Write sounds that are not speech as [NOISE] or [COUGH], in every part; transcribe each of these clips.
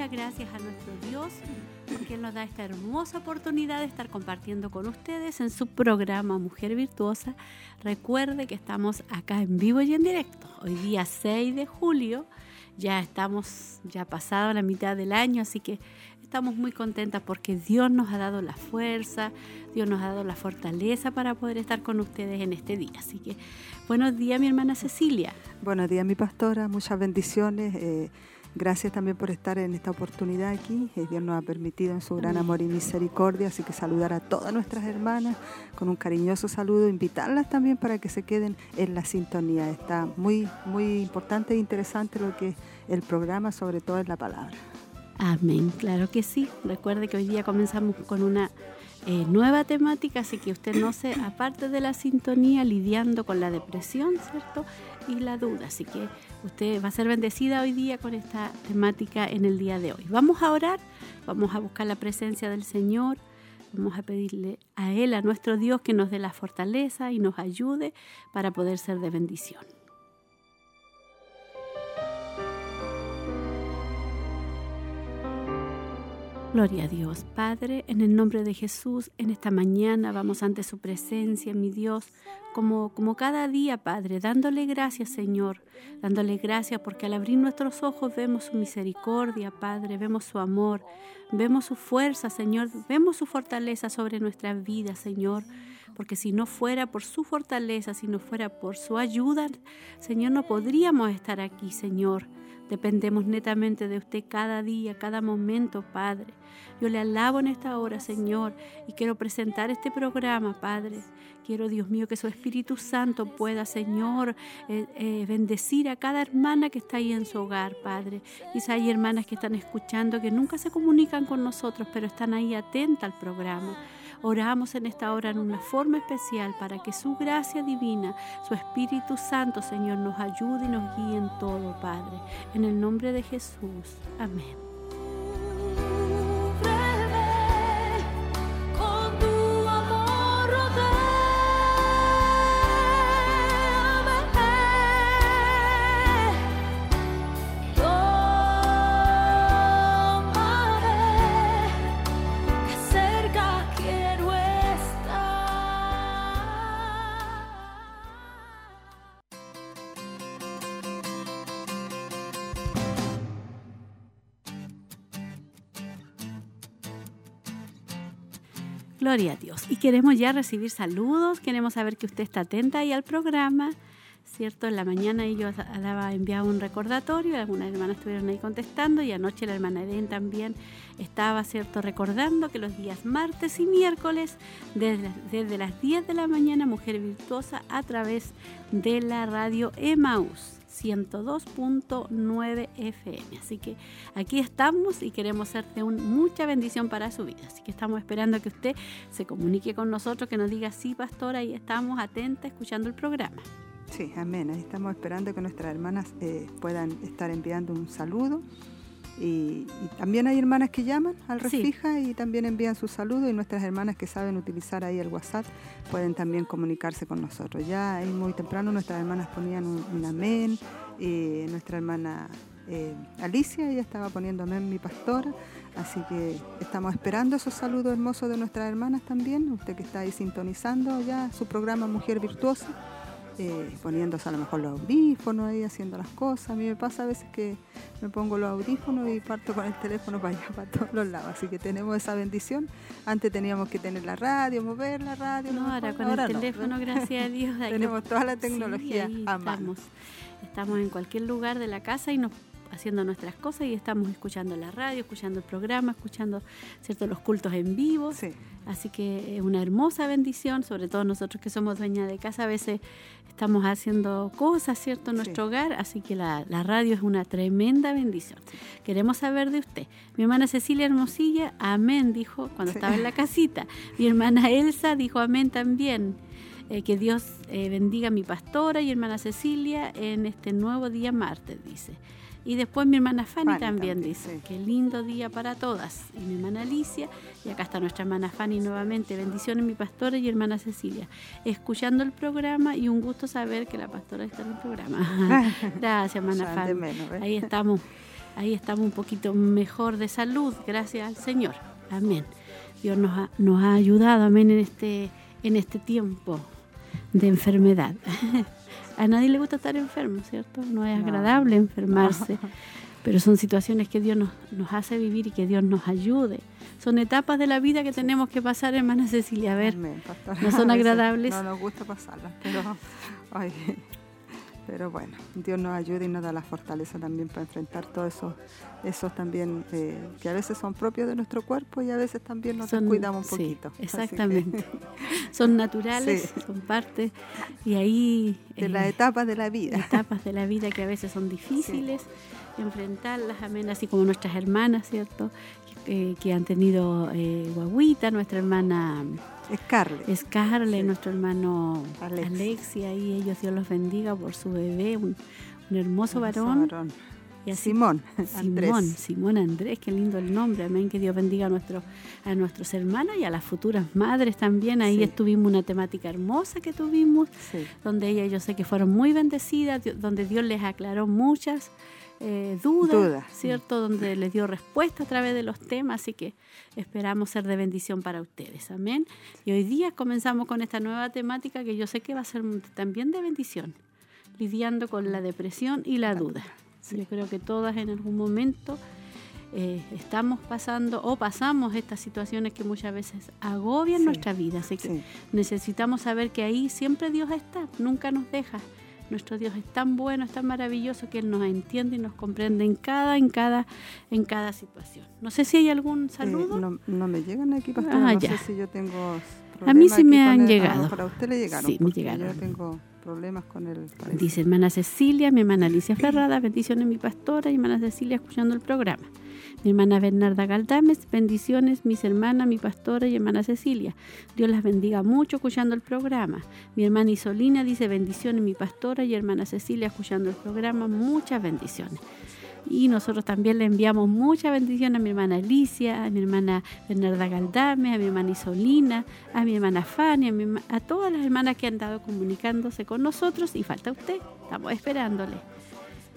Muchas gracias a nuestro Dios porque nos da esta hermosa oportunidad de estar compartiendo con ustedes en su programa Mujer Virtuosa. Recuerde que estamos acá en vivo y en directo. Hoy día 6 de julio, ya estamos ya pasado la mitad del año, así que estamos muy contentas porque Dios nos ha dado la fuerza, Dios nos ha dado la fortaleza para poder estar con ustedes en este día. Así que buenos días, mi hermana Cecilia. Buenos días, mi pastora. Muchas bendiciones. Eh, gracias también por estar en esta oportunidad aquí. Eh, Dios nos ha permitido en su gran amor y misericordia. Así que saludar a todas nuestras hermanas con un cariñoso saludo. Invitarlas también para que se queden en la sintonía. Está muy, muy importante e interesante lo que es el programa, sobre todo en la palabra. Amén, claro que sí. Recuerde que hoy día comenzamos con una eh, nueva temática, así que usted no se aparte de la sintonía lidiando con la depresión, ¿cierto? Y la duda, así que usted va a ser bendecida hoy día con esta temática en el día de hoy. Vamos a orar, vamos a buscar la presencia del Señor, vamos a pedirle a Él, a nuestro Dios, que nos dé la fortaleza y nos ayude para poder ser de bendición. Gloria a Dios, Padre, en el nombre de Jesús, en esta mañana vamos ante su presencia, mi Dios, como, como cada día, Padre, dándole gracias, Señor, dándole gracias porque al abrir nuestros ojos vemos su misericordia, Padre, vemos su amor, vemos su fuerza, Señor, vemos su fortaleza sobre nuestras vidas, Señor porque si no fuera por su fortaleza, si no fuera por su ayuda, Señor, no podríamos estar aquí, Señor. Dependemos netamente de usted cada día, cada momento, Padre. Yo le alabo en esta hora, Señor, y quiero presentar este programa, Padre. Quiero, Dios mío, que su Espíritu Santo pueda, Señor, eh, eh, bendecir a cada hermana que está ahí en su hogar, Padre. Quizá hay hermanas que están escuchando, que nunca se comunican con nosotros, pero están ahí atentas al programa. Oramos en esta hora en una forma especial para que su gracia divina, su Espíritu Santo, Señor, nos ayude y nos guíe en todo, Padre. En el nombre de Jesús. Amén. Gloria a Dios. Y queremos ya recibir saludos, queremos saber que usted está atenta ahí al programa, ¿cierto? En la mañana yo daba enviaba un recordatorio, algunas hermanas estuvieron ahí contestando y anoche la hermana Eden también estaba, ¿cierto? Recordando que los días martes y miércoles, desde, desde las 10 de la mañana, Mujer Virtuosa a través de la radio Emaús. 102.9 FM. Así que aquí estamos y queremos ser de un, mucha bendición para su vida. Así que estamos esperando que usted se comunique con nosotros, que nos diga sí, pastora, y estamos atentas escuchando el programa. Sí, amén. Ahí estamos esperando que nuestras hermanas eh, puedan estar enviando un saludo. Y, y también hay hermanas que llaman al Sí. Refija y también envían su saludo. Y nuestras hermanas que saben utilizar ahí el WhatsApp pueden también comunicarse con nosotros. Ya ahí muy temprano nuestras hermanas ponían un, un amén. Y nuestra hermana eh, Alicia, ella estaba poniendo amén, mi pastora. Así que estamos esperando esos saludos hermosos de nuestras hermanas también. Usted que está ahí sintonizando ya su programa Mujer Virtuosa. Eh, poniéndose a lo mejor los audífonos ahí, haciendo las cosas. A mí me pasa a veces que me pongo los audífonos y parto con el teléfono para allá, [LAUGHS] para todos los lados. Así que tenemos esa bendición. Antes teníamos que tener la radio, mover la radio. No, ahora con el no. teléfono, gracias a Dios. [LAUGHS] Tenemos toda la Sí, tecnología ahí a mano. estamos. Estamos en cualquier lugar de la casa y nos haciendo nuestras cosas y estamos escuchando la radio, escuchando el programa, escuchando cierto los cultos en vivo. Sí, Así que es una hermosa bendición, sobre todo nosotros que somos dueñas de casa, a veces estamos haciendo cosas, ¿cierto?, en nuestro hogar, así que la, la radio es una tremenda bendición. Queremos saber de usted. Mi hermana Cecilia Hermosilla, amén, dijo cuando Sí. estaba en la casita. Mi hermana Elsa dijo amén también. Eh, que Dios eh, bendiga a mi pastora y hermana Cecilia en este nuevo día martes, dice. Y después mi hermana Fanny, Fanny también, también, dice, sí. qué lindo día para todas. Y mi hermana Alicia, y acá está nuestra hermana Fanny nuevamente, bendiciones mi pastora y hermana Cecilia, escuchando el programa y un gusto saber que la pastora está en el programa. [LAUGHS] Gracias, hermana Fanny. Ahí estamos, ahí estamos un poquito mejor de salud, gracias al Señor. Amén. Dios nos ha, nos ha ayudado, amén, en este, en este tiempo de enfermedad. [LAUGHS] A nadie le gusta estar enfermo, ¿cierto? No es No. agradable enfermarse, [LAUGHS] pero son situaciones que Dios nos, nos hace vivir y que Dios nos ayude. Son etapas de la vida que tenemos que pasar, hermana Cecilia. A ver, Amén. ¿no son [LAUGHS] agradables? No nos gusta pasarlas, pero, ay, pero bueno, Dios nos ayuda y nos da la fortaleza también para enfrentar todos esos, esos también eh, que a veces son propios de nuestro cuerpo y a veces también nos son- cuidamos un sí, poquito. Exactamente. [LAUGHS] Son naturales, Sí. son parte, y ahí... de eh, las etapas de la vida. etapas de la vida que a veces son difíciles enfrentarlas, amén, así como nuestras hermanas, ¿cierto? Que, que han tenido eh, guaguita, nuestra hermana Scarlett. Scarlett, Sí. nuestro hermano Alexia. Alexia, y ellos Dios los bendiga por su bebé, un, un hermoso Hermoso varón. varón. Y así Simón, Andrés. Simón, Simón Andrés, qué lindo el nombre, amén, que Dios bendiga a, nuestro, a nuestros hermanos y a las futuras madres también. Ahí Sí. estuvimos una temática hermosa que tuvimos, Sí. donde ellas yo sé que fueron muy bendecidas, donde Dios les aclaró muchas eh, dudas, Dudas. ¿cierto? Donde les dio respuesta a través de los temas, así que esperamos ser de bendición para ustedes, amén. Y hoy día comenzamos con esta nueva temática que yo sé que va a ser también de bendición, lidiando con la depresión y la duda. Yo creo que todas en algún momento eh, estamos pasando o pasamos estas situaciones que muchas veces agobian Sí. nuestra vida, así que Sí. necesitamos saber que ahí siempre Dios está, nunca nos deja. Nuestro Dios es tan bueno, es tan maravilloso que Él nos entiende y nos comprende en cada, en cada, en cada situación. No sé si hay algún Eh, saludo. no, no me llegan aquí, pastora. Ah, no ya. sé si yo tengo. A mí problemas sí me han el- llegado. ah, para usted le llegaron. Sí, me llegaron. Yo tengo problemas con el. parece. Dice hermana Cecilia, mi hermana Alicia Ferrada, bendiciones mi pastora y hermana Cecilia escuchando el programa. Mi hermana Bernarda Galdames, bendiciones mis hermanas, mi pastora y hermana Cecilia. Dios las bendiga mucho escuchando el programa. Mi hermana Isolina dice bendiciones mi pastora y hermana Cecilia escuchando el programa, muchas bendiciones. Y nosotros también le enviamos muchas bendiciones a mi hermana Alicia, a mi hermana Bernarda Galdame, a mi hermana Isolina, a mi hermana Fanny, a, a todas las hermanas que han estado comunicándose con nosotros y falta usted. Estamos esperándole,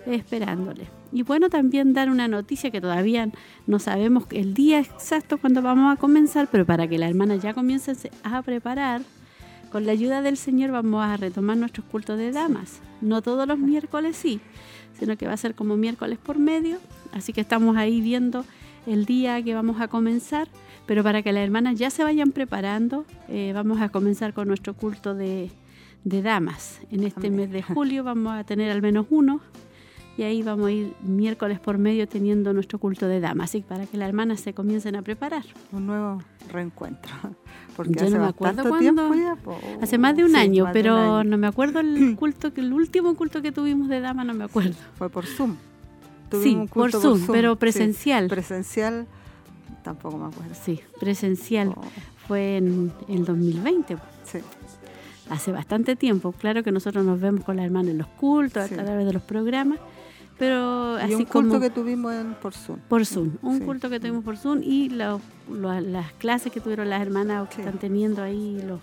esperándole. Y bueno, también dar una noticia que todavía no sabemos el día exacto cuando vamos a comenzar, pero para que las hermanas ya comiencen a preparar, con la ayuda del Señor vamos a retomar nuestros cultos de damas. No todos los miércoles sí, sino que va a ser como miércoles por medio. Así que estamos ahí viendo el día que vamos a comenzar. Pero para que las hermanas ya se vayan preparando, eh, vamos a comenzar con nuestro culto de, de damas. En este mes de julio vamos a tener al menos uno. Y ahí vamos a ir miércoles por medio teniendo nuestro culto de damas. Así para que las hermanas se comiencen a preparar. Un nuevo reencuentro. [LAUGHS] Porque Yo hace no me acuerdo cuándo- tiempo ya. po. Hace más de un Sí, año, un pero año. no me acuerdo el [CLEARS THROAT] culto, que el último culto que tuvimos de dama, no me acuerdo. Fue por Zoom. Sí, un por Zoom, pero sí. presencial. Presencial, tampoco me acuerdo. Sí, presencial. Oh, Fue en el 2020, sí. hace bastante tiempo. Claro que nosotros nos vemos con las hermanas en los cultos, Sí. a través de los programas, pero Y así un culto como que tuvimos en, por Zoom. por Zoom. Un Sí. culto que tuvimos por Zoom y lo- lo- las clases que tuvieron las hermanas o que Sí. están teniendo ahí los,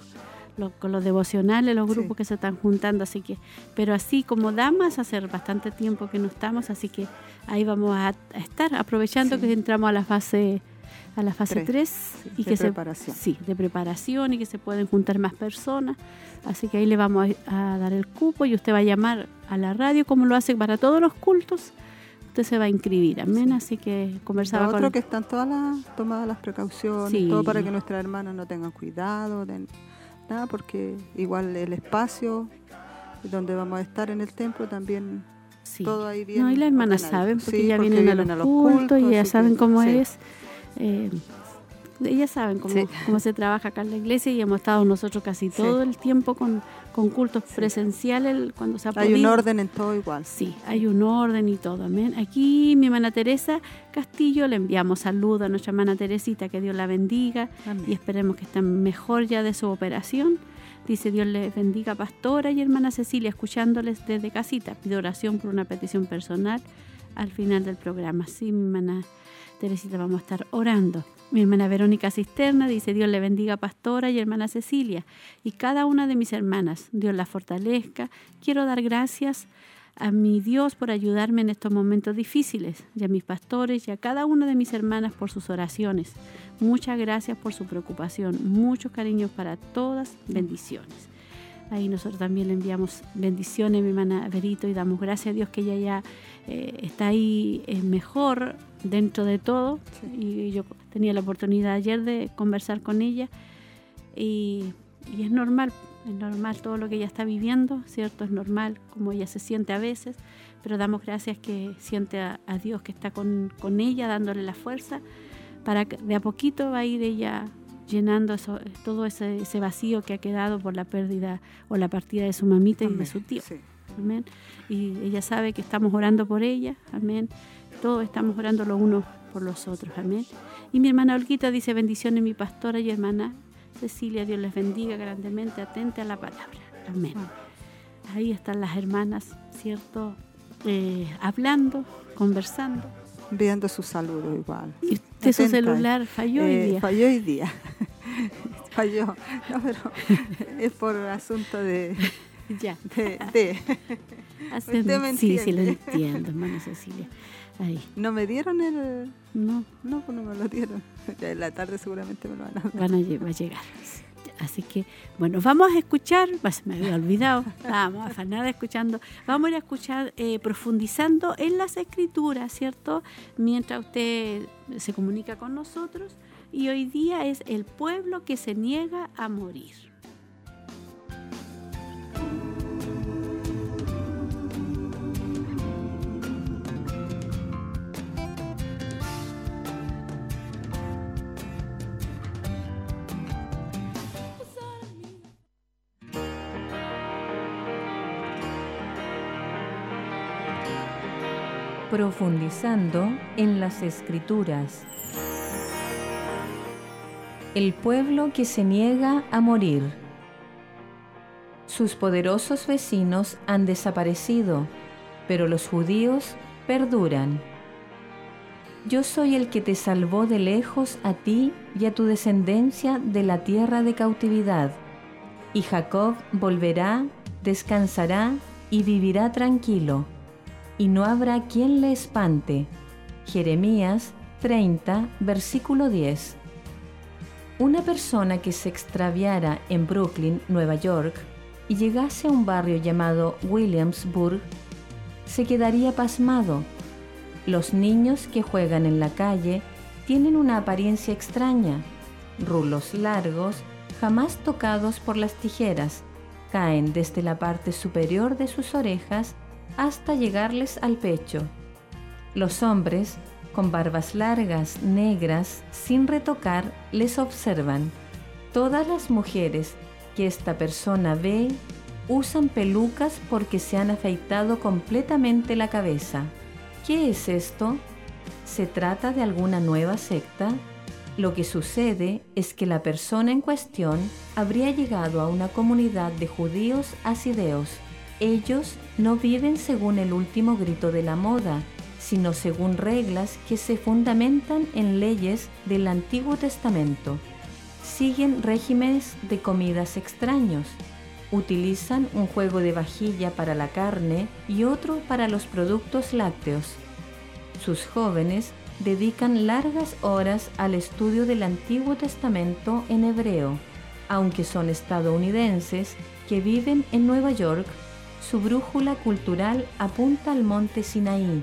los- con los devocionales, los Sí. grupos que se están juntando, así que, pero así como damas, hace bastante tiempo que no estamos, así que ahí vamos a, a estar aprovechando que entramos a la fase a la fase Tres, 3 y de que preparación. se sí, de preparación y que se pueden juntar más personas. Así que ahí le vamos a, a dar el cupo y usted va a llamar a la radio como lo hace para todos los cultos. Usted se va a inscribir, amén. Así que conversaba Lo con otro que están todas las tomadas las precauciones, Sí. todo para que nuestras hermanas no tengan cuidado, de nada, porque igual el espacio donde vamos a estar en el templo también sí. todo ahí bien. No, y las hermanas saben porque Sí, ya porque vienen, a los, cultos, y ya saben que- cómo sí. es. Eh, ellas saben cómo, Sí. cómo se trabaja acá en la iglesia y hemos estado nosotros casi Sí. todo el tiempo con, con cultos Sí. presenciales cuando se ha Hay un podido. orden en todo igual. Sí, hay un orden y todo, amén. Aquí mi hermana Teresa Castillo le enviamos saludos a nuestra hermana Teresita, que Dios la bendiga Amén. y esperemos que estén mejor ya de su operación. Dice Dios les bendiga, pastora y hermana Cecilia, escuchándoles desde casita. Pido oración por una petición personal al final del programa. Sí, mi hermana Teresita, vamos a estar orando. Mi hermana Verónica Cisterna dice Dios le bendiga, pastora y hermana Cecilia. Y cada una de mis hermanas, Dios la fortalezca. Quiero dar gracias a mi Dios por ayudarme en estos momentos difíciles, y a mis pastores y a cada una de mis hermanas por sus oraciones. Muchas gracias por su preocupación, muchos cariños para todas, bendiciones. Ahí nosotros también le enviamos bendiciones, mi hermana Verito, y damos gracias a Dios que ella ya eh, está ahí eh, mejor dentro de todo. Sí. Y yo tenía la oportunidad ayer de conversar con ella y, y es normal, es normal todo lo que ella está viviendo, ¿cierto? Es normal como ella se siente a veces, pero damos gracias que siente a, a Dios que está con, con ella, dándole la fuerza, para que de a poquito va a ir ella llenando eso, todo ese, ese vacío que ha quedado por la pérdida o la partida de su mamita y de Amén. su tío. Sí. Amén. Y ella sabe que estamos orando por ella. Amén. Todos estamos orando los unos por los otros. Amén. Y mi hermana Olguita dice bendiciones mi pastora y hermana Cecilia. Dios les bendiga grandemente. Atente a la palabra. Amén. Ahí están las hermanas, ¿cierto? Eh, hablando, conversando. Viendo su saludo igual. Y usted su celular falló hoy Eh, día. Falló hoy día. [LAUGHS] falló. No, pero [LAUGHS] es por asunto de... Ya. de, de- Usted me sí, sí, lo entiendo, hermana Cecilia. Ahí. No me dieron el... No, No, pues no me lo dieron. Ya en la tarde seguramente me lo van a dar. van a, va a llegar. Así que, bueno, vamos a escuchar, se me había olvidado, vamos a afanar escuchando, vamos a ir a escuchar eh, profundizando en las escrituras, ¿cierto? Mientras usted se comunica con nosotros. Y hoy día es el pueblo que se niega a morir. Profundizando en las escrituras. El pueblo que se niega a morir. Sus poderosos vecinos han desaparecido, pero los judíos perduran. Yo soy el que te salvó de lejos a ti y a tu descendencia de la tierra de cautividad. Y Jacob volverá, descansará y vivirá tranquilo, y no habrá quien le espante. Jeremías 30, versículo 10. Una persona que se extraviara en Brooklyn, Nueva York, y llegase a un barrio llamado Williamsburg, se quedaría pasmado. Los niños que juegan en la calle tienen una apariencia extraña. Rulos largos, jamás tocados por las tijeras, caen desde la parte superior de sus orejas hasta llegarles al pecho. Los hombres, con barbas largas, negras, sin retocar, les observan. Todas las mujeres que esta persona ve usan pelucas porque se han afeitado completamente la cabeza. ¿Qué es esto? ¿Se trata de alguna nueva secta? Lo que sucede es que la persona en cuestión habría llegado a una comunidad de judíos asideos. Ellos no viven según el último grito de la moda, sino según reglas que se fundamentan en leyes del Antiguo Testamento. Siguen regímenes de comidas extraños. Utilizan un juego de vajilla para la carne y otro para los productos lácteos. Sus jóvenes dedican largas horas al estudio del Antiguo Testamento en hebreo. Aunque son estadounidenses que viven en Nueva York, su brújula cultural apunta al monte Sinaí,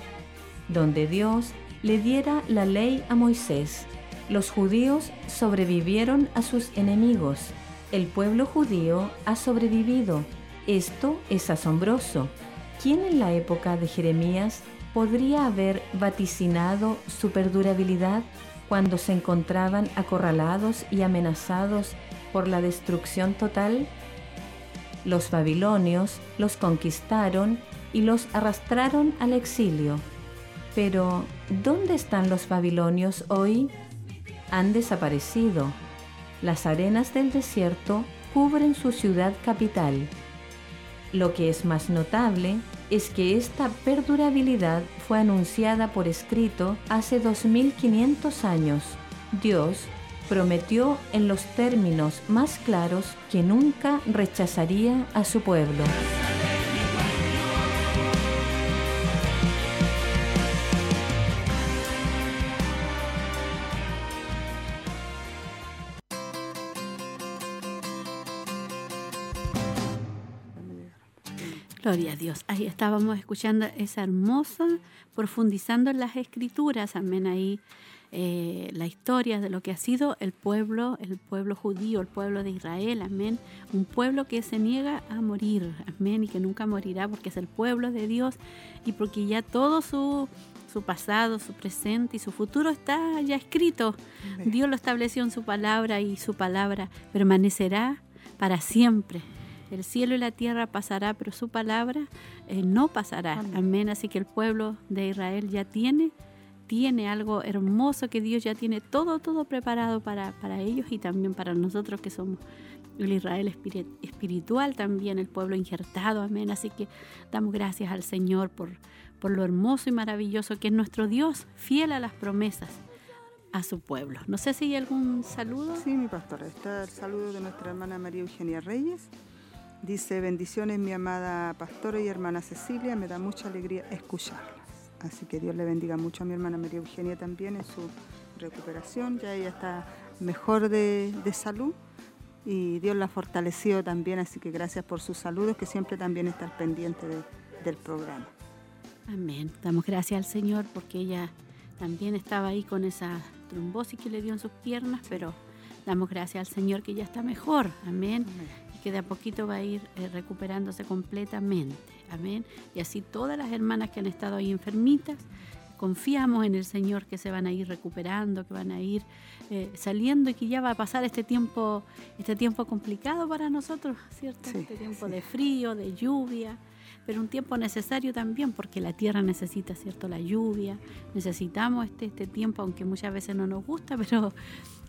donde Dios le diera la ley a Moisés. Los judíos sobrevivieron a sus enemigos. El pueblo judío ha sobrevivido. Esto es asombroso. ¿Quién en la época de Jeremías podría haber vaticinado su perdurabilidad cuando se encontraban acorralados y amenazados por la destrucción total? Los babilonios los conquistaron y los arrastraron al exilio. Pero, ¿dónde están los babilonios hoy? Han desaparecido. Las arenas del desierto cubren su ciudad capital. Lo que es más notable es que esta perdurabilidad fue anunciada por escrito hace 2500 años. Dios prometió en los términos más claros que nunca rechazaría a su pueblo. Gloria a Dios. Ahí estábamos escuchando esa hermosa, profundizando en las escrituras, amén, ahí eh, la historia de lo que ha sido el pueblo, el pueblo judío, el pueblo de Israel, amén. Un pueblo que se niega a morir, amén, y que nunca morirá porque es el pueblo de Dios y porque ya todo su, su pasado, su presente y su futuro está ya escrito. Amén. Dios lo estableció en su palabra y su palabra permanecerá para siempre. El cielo y la tierra pasará, pero su palabra eh, no pasará. Amén. Amén. Así que el pueblo de Israel ya tiene, tiene algo hermoso que Dios ya tiene todo, todo preparado para, para ellos y también para nosotros que somos el Israel espiri- espiritual también, el pueblo injertado. Amén. Así que damos gracias al Señor por, por lo hermoso y maravilloso que es nuestro Dios, fiel a las promesas a su pueblo. No sé si hay algún saludo. Sí, mi pastora. Está el saludo de nuestra hermana María Eugenia Reyes. Dice, bendiciones mi amada pastora y hermana Cecilia, me da mucha alegría escucharlas. Así que Dios le bendiga mucho a mi hermana María Eugenia también en su recuperación. Ya ella está mejor de, de salud y Dios la ha fortalecido también, así que gracias por sus saludos, que siempre también está al pendiente de- del programa. Amén. Damos gracias al Señor porque ella también estaba ahí con esa trombosis que le dio en sus piernas, pero damos gracias al Señor que ya está mejor. Amén. Que de a poquito va a ir eh, recuperándose completamente. Amén. Y así todas las hermanas que han estado ahí enfermitas, confiamos en el Señor que se van a ir recuperando, que van a ir eh, saliendo y que ya va a pasar este tiempo, este tiempo complicado para nosotros, ¿cierto? Sí, este tiempo sí. de frío, de lluvia, pero un tiempo necesario también porque la tierra necesita, ¿cierto? La lluvia, necesitamos este, este tiempo, aunque muchas veces no nos gusta, [LAUGHS] pero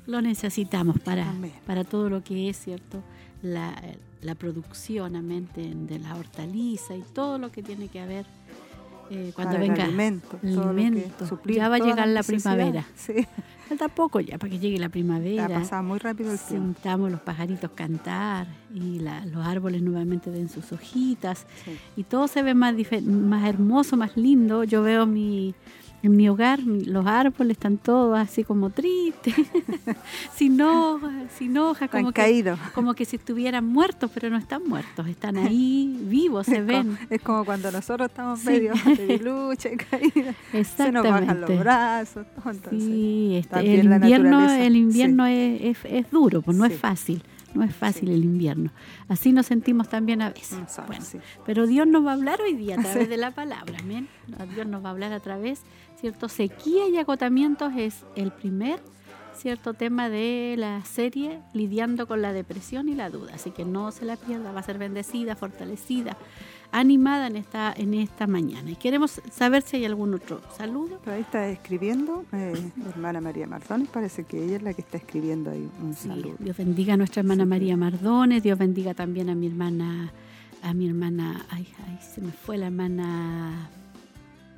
lo necesitamos para, Amén. para todo lo que es, ¿cierto? La, la producción, de, de la hortaliza y todo lo que tiene que haber eh, cuando Para venga alimento, el alimento. suplir Ya va a llegar la primavera. Sí, Falta poco ya para que llegue la primavera. pasado muy rápido el tiempo. Sentamos los pajaritos cantar y la- los árboles nuevamente den sus hojitas Sí. y todo se ve más, más hermoso, más lindo. Yo veo mi, en mi hogar, los árboles están todos así como tristes, [LAUGHS] sin hojas, sin hojas, como que, caídos. como que si estuvieran muertos, pero no están muertos, están [LAUGHS] ahí vivos, se Es ven. como, es como cuando nosotros estamos Sí. medio debilucha [LAUGHS] y caídos. Se nos bajan los brazos. todo, entonces, Sí, este, el invierno, el invierno es, es- es duro, pues no Sí. es fácil, no es fácil Sí. el invierno. Así nos sentimos también a veces. nosotros, Bueno, sí. pero Dios nos va a hablar hoy día a través Sí. de la palabra, amén. Dios nos va a hablar a través, ¿cierto? Sequía y agotamientos es el primer, ¿cierto? Tema de la serie lidiando con la depresión y la duda. Así que no se la pierda, va a ser bendecida, fortalecida, animada en esta, en esta mañana. Y queremos saber si hay algún otro saludo. Ahí está escribiendo eh, hermana María Mardones, parece que ella es la que está escribiendo ahí un Sí, saludo. Dios bendiga a nuestra hermana Sí. María Mardones, Dios bendiga también a mi hermana, a mi hermana, ay, ay, se me fue la hermana,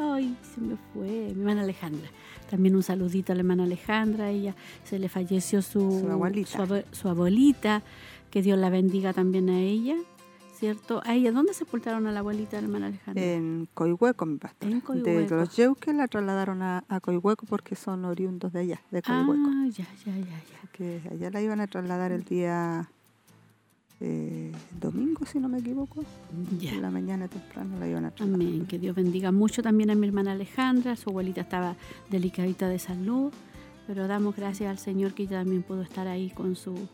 ay, se me fue, mi hermana Alejandra. También un saludito a la hermana Alejandra, ella se le falleció su, Su abuelita. su abue- su abuelita, que Dios la bendiga también a ella, ¿cierto? A ella, ¿dónde sepultaron a la abuelita de la hermana Alejandra? En Coihueco, mi pastor. En De Coihueco. los Yeuques la trasladaron a, a Coihueco porque son oriundos de allá, de Coihueco. ah, ya, ya, ya, ya. que allá la iban a trasladar el día eh, domingo, si no me equivoco. Ya. En la mañana temprano la iban a. Amén. Que Dios bendiga mucho también a mi hermana Alejandra. Su abuelita estaba delicadita de salud, pero damos gracias al Señor que ella también pudo estar ahí con su,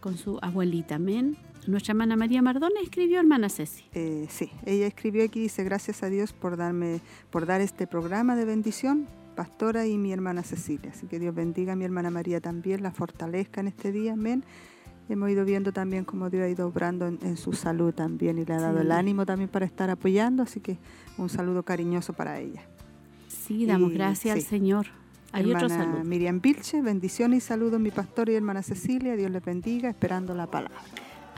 con su abuelita. Amén. Nuestra hermana María Mardones escribió, hermana Ceci. Eh, sí, ella escribió aquí, dice, gracias a Dios por darme, por dar este programa de bendición, pastora y mi hermana Cecilia. Así que Dios bendiga a mi hermana María también, la fortalezca en este día, amén. Hemos ido viendo también cómo Dios ha ido obrando en, en su salud también y le ha dado Sí. el ánimo también para estar apoyando, así que un saludo cariñoso para ella. Sí, damos Y- gracias al. Señor. Hay otro saludo. Miriam Vilche, bendiciones y saludos mi pastor y hermana Cecilia, Dios les bendiga, esperando la palabra.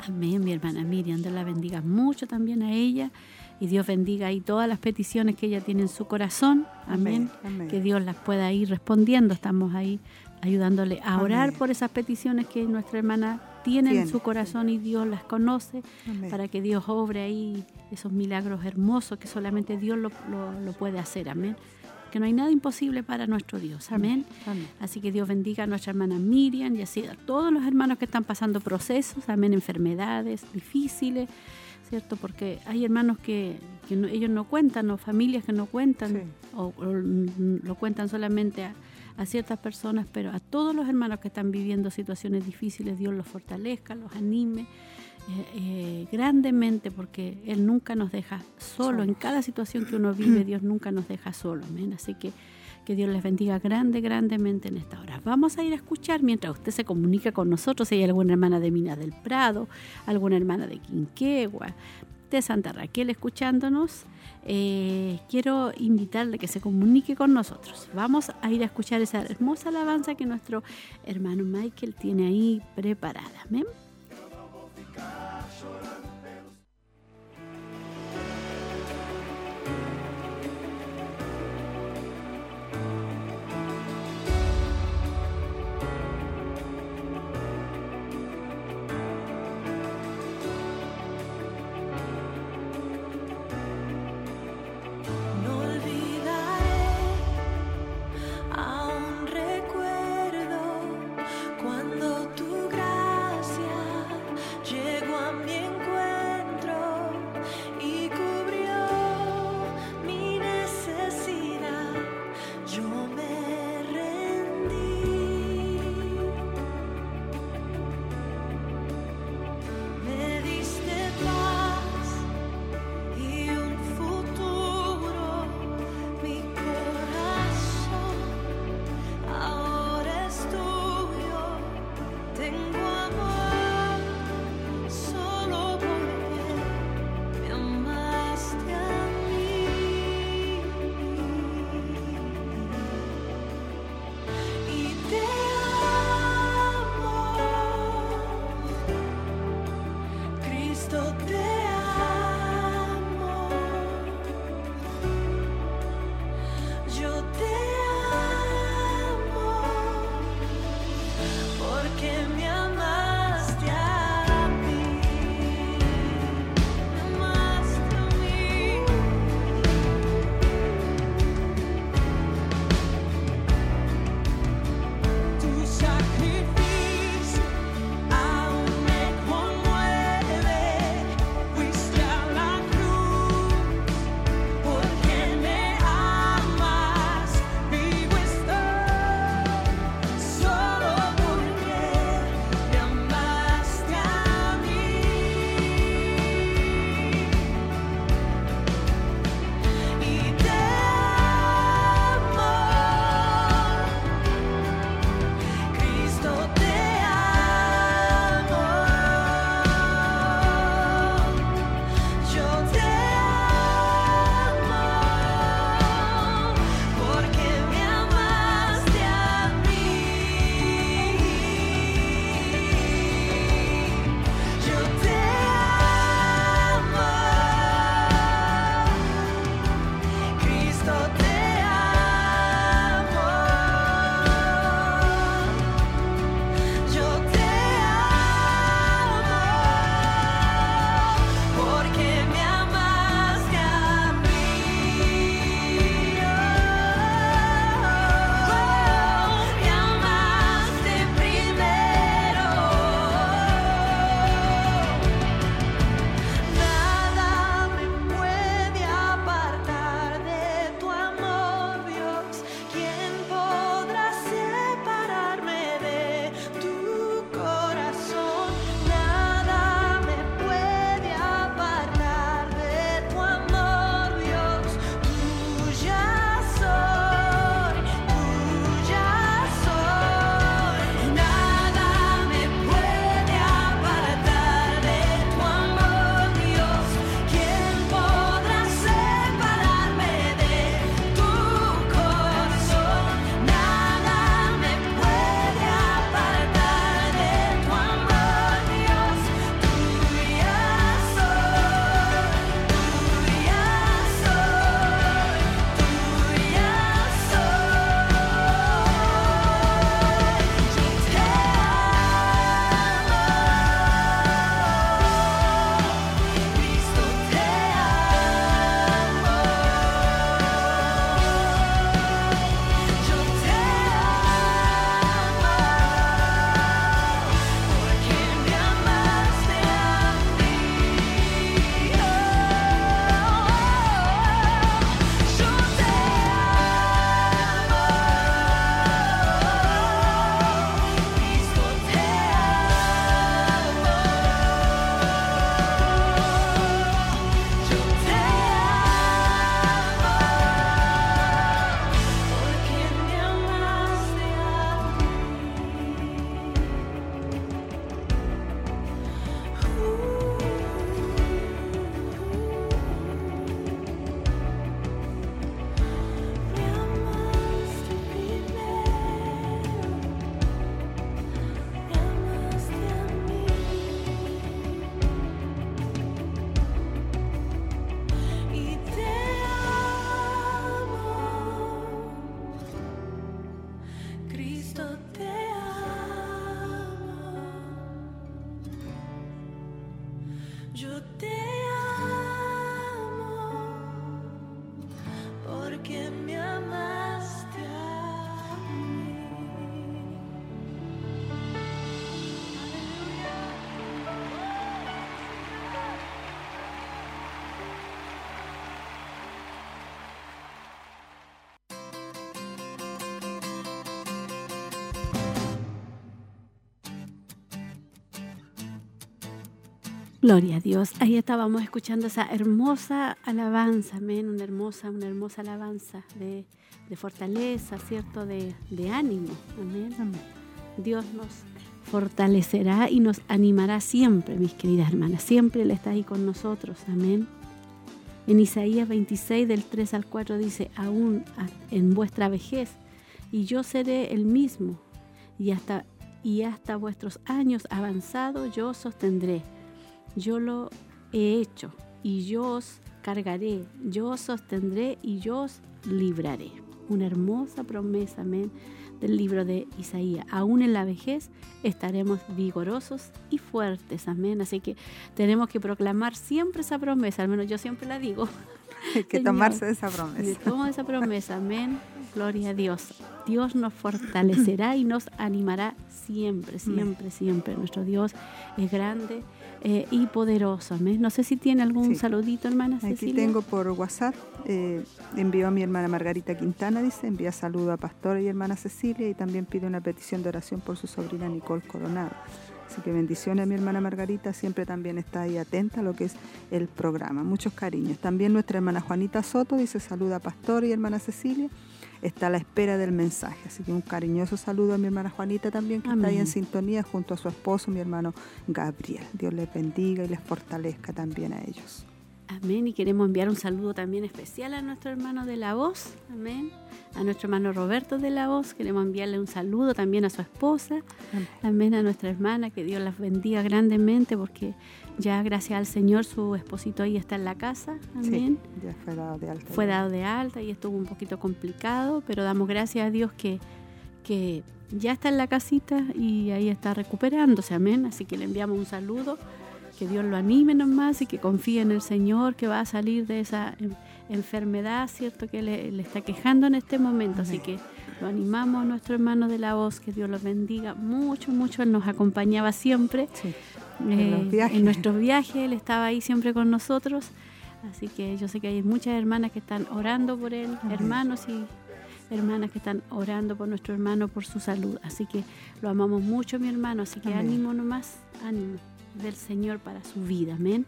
Amén, mi hermana Miriam. Dios la bendiga mucho también a ella. Y Dios bendiga ahí todas las peticiones que ella tiene en su corazón. Amén. Amén. Que Dios las pueda ir respondiendo. Estamos ahí ayudándole a orar Amén. por esas peticiones que nuestra hermana tiene en Tiene. su corazón y Dios las conoce Amén. para que Dios obre ahí esos milagros hermosos que solamente Dios lo, lo- lo puede hacer. Amén. Que no hay nada imposible para nuestro Dios. Amén. Amén. Así que Dios bendiga a nuestra hermana Miriam y así a todos los hermanos que están pasando procesos, amén, enfermedades difíciles, ¿cierto? Porque hay hermanos que, que no- ellos no cuentan, o familias que no cuentan, Sí. o, o, lo cuentan solamente a, a ciertas personas, pero a todos los hermanos que están viviendo situaciones difíciles, Dios los fortalezca, los anime. eh, eh, grandemente porque Él nunca nos deja solo. En cada situación que uno vive, [CLEARS THROAT] Dios nunca nos deja solo. Amén. Así que que Dios les bendiga grande, grandemente en esta hora. Vamos a ir a escuchar mientras usted se comunica con nosotros. Si hay alguna hermana de Minas del Prado, alguna hermana de Quinquegua, de Santa Raquel escuchándonos, eh, quiero invitarle que se comunique con nosotros. Vamos a ir a escuchar esa hermosa alabanza que nuestro hermano Michael tiene ahí preparada. Amén. Gloria a Dios. Ahí estábamos escuchando esa hermosa alabanza, amén, una hermosa, una hermosa alabanza de, de fortaleza, ¿cierto? De, de ánimo, amén. Amén. Dios nos fortalecerá y nos animará siempre, mis queridas hermanas. Siempre Él está ahí con nosotros, amén. En Isaías 26, del 3 al 4 dice, aún en vuestra vejez, y yo seré el mismo, y hasta, y hasta vuestros años avanzados yo os sostendré. Yo lo he hecho, y yo os cargaré, yo os sostendré y yo os libraré. Una hermosa promesa, amén, del libro de Isaías. Aún en la vejez estaremos vigorosos y fuertes, amén. Así que tenemos que proclamar siempre esa promesa, al menos yo siempre la digo. [LAUGHS] Hay que Señor. tomarse de esa Me promesa. tomo esa promesa, amén. Gloria a Dios. Dios nos fortalecerá y nos animará siempre, siempre, siempre. Nuestro Dios es grande eh, y poderoso, amén. No sé si tiene algún Sí. saludito, hermana Aquí Cecilia. tengo por WhatsApp, eh, envió a mi hermana Margarita Quintana, dice, envía saludo a Pastora y hermana Cecilia y también pide una petición de oración por su sobrina Nicole Coronado. Así que bendiciones a mi hermana Margarita, siempre también está ahí atenta a lo que es el programa. Muchos cariños. También nuestra hermana Juanita Soto dice saluda a Pastor y hermana Cecilia. Está a la espera del mensaje. Así que un cariñoso saludo a mi hermana Juanita también, que está ahí en sintonía junto a su esposo, mi hermano Gabriel. Dios les bendiga y les fortalezca también a ellos. Amén. Y queremos enviar un saludo también especial a nuestro hermano de la voz. Amén. A nuestro hermano Roberto de la voz. Queremos enviarle un saludo también a su esposa. Amén. Amén. A nuestra hermana. Que Dios las bendiga grandemente porque ya gracias al Señor su esposito ahí está en la casa. Amén. Sí, ya fue dado de alta. Fue dado de alta y estuvo un poquito complicado, pero damos gracias a Dios que, que ya está en la casita y ahí está recuperándose, amén. Así que le enviamos un saludo, que Dios lo anime nomás y que confíe en el Señor, que va a salir de esa en- enfermedad, ¿cierto? Que le, le está quejando en este momento. Así que lo animamos a nuestro hermano de la voz, que Dios los bendiga mucho, mucho. Él nos acompañaba siempre Sí. En los eh, en nuestros viajes, él estaba ahí siempre con nosotros. Así que yo sé que hay muchas hermanas que están orando por él, Amén. hermanos y hermanas que están orando por nuestro hermano, por su salud. Así que lo amamos mucho, mi hermano. Así que Amén. ánimo nomás, ánimo del Señor para su vida. Amén.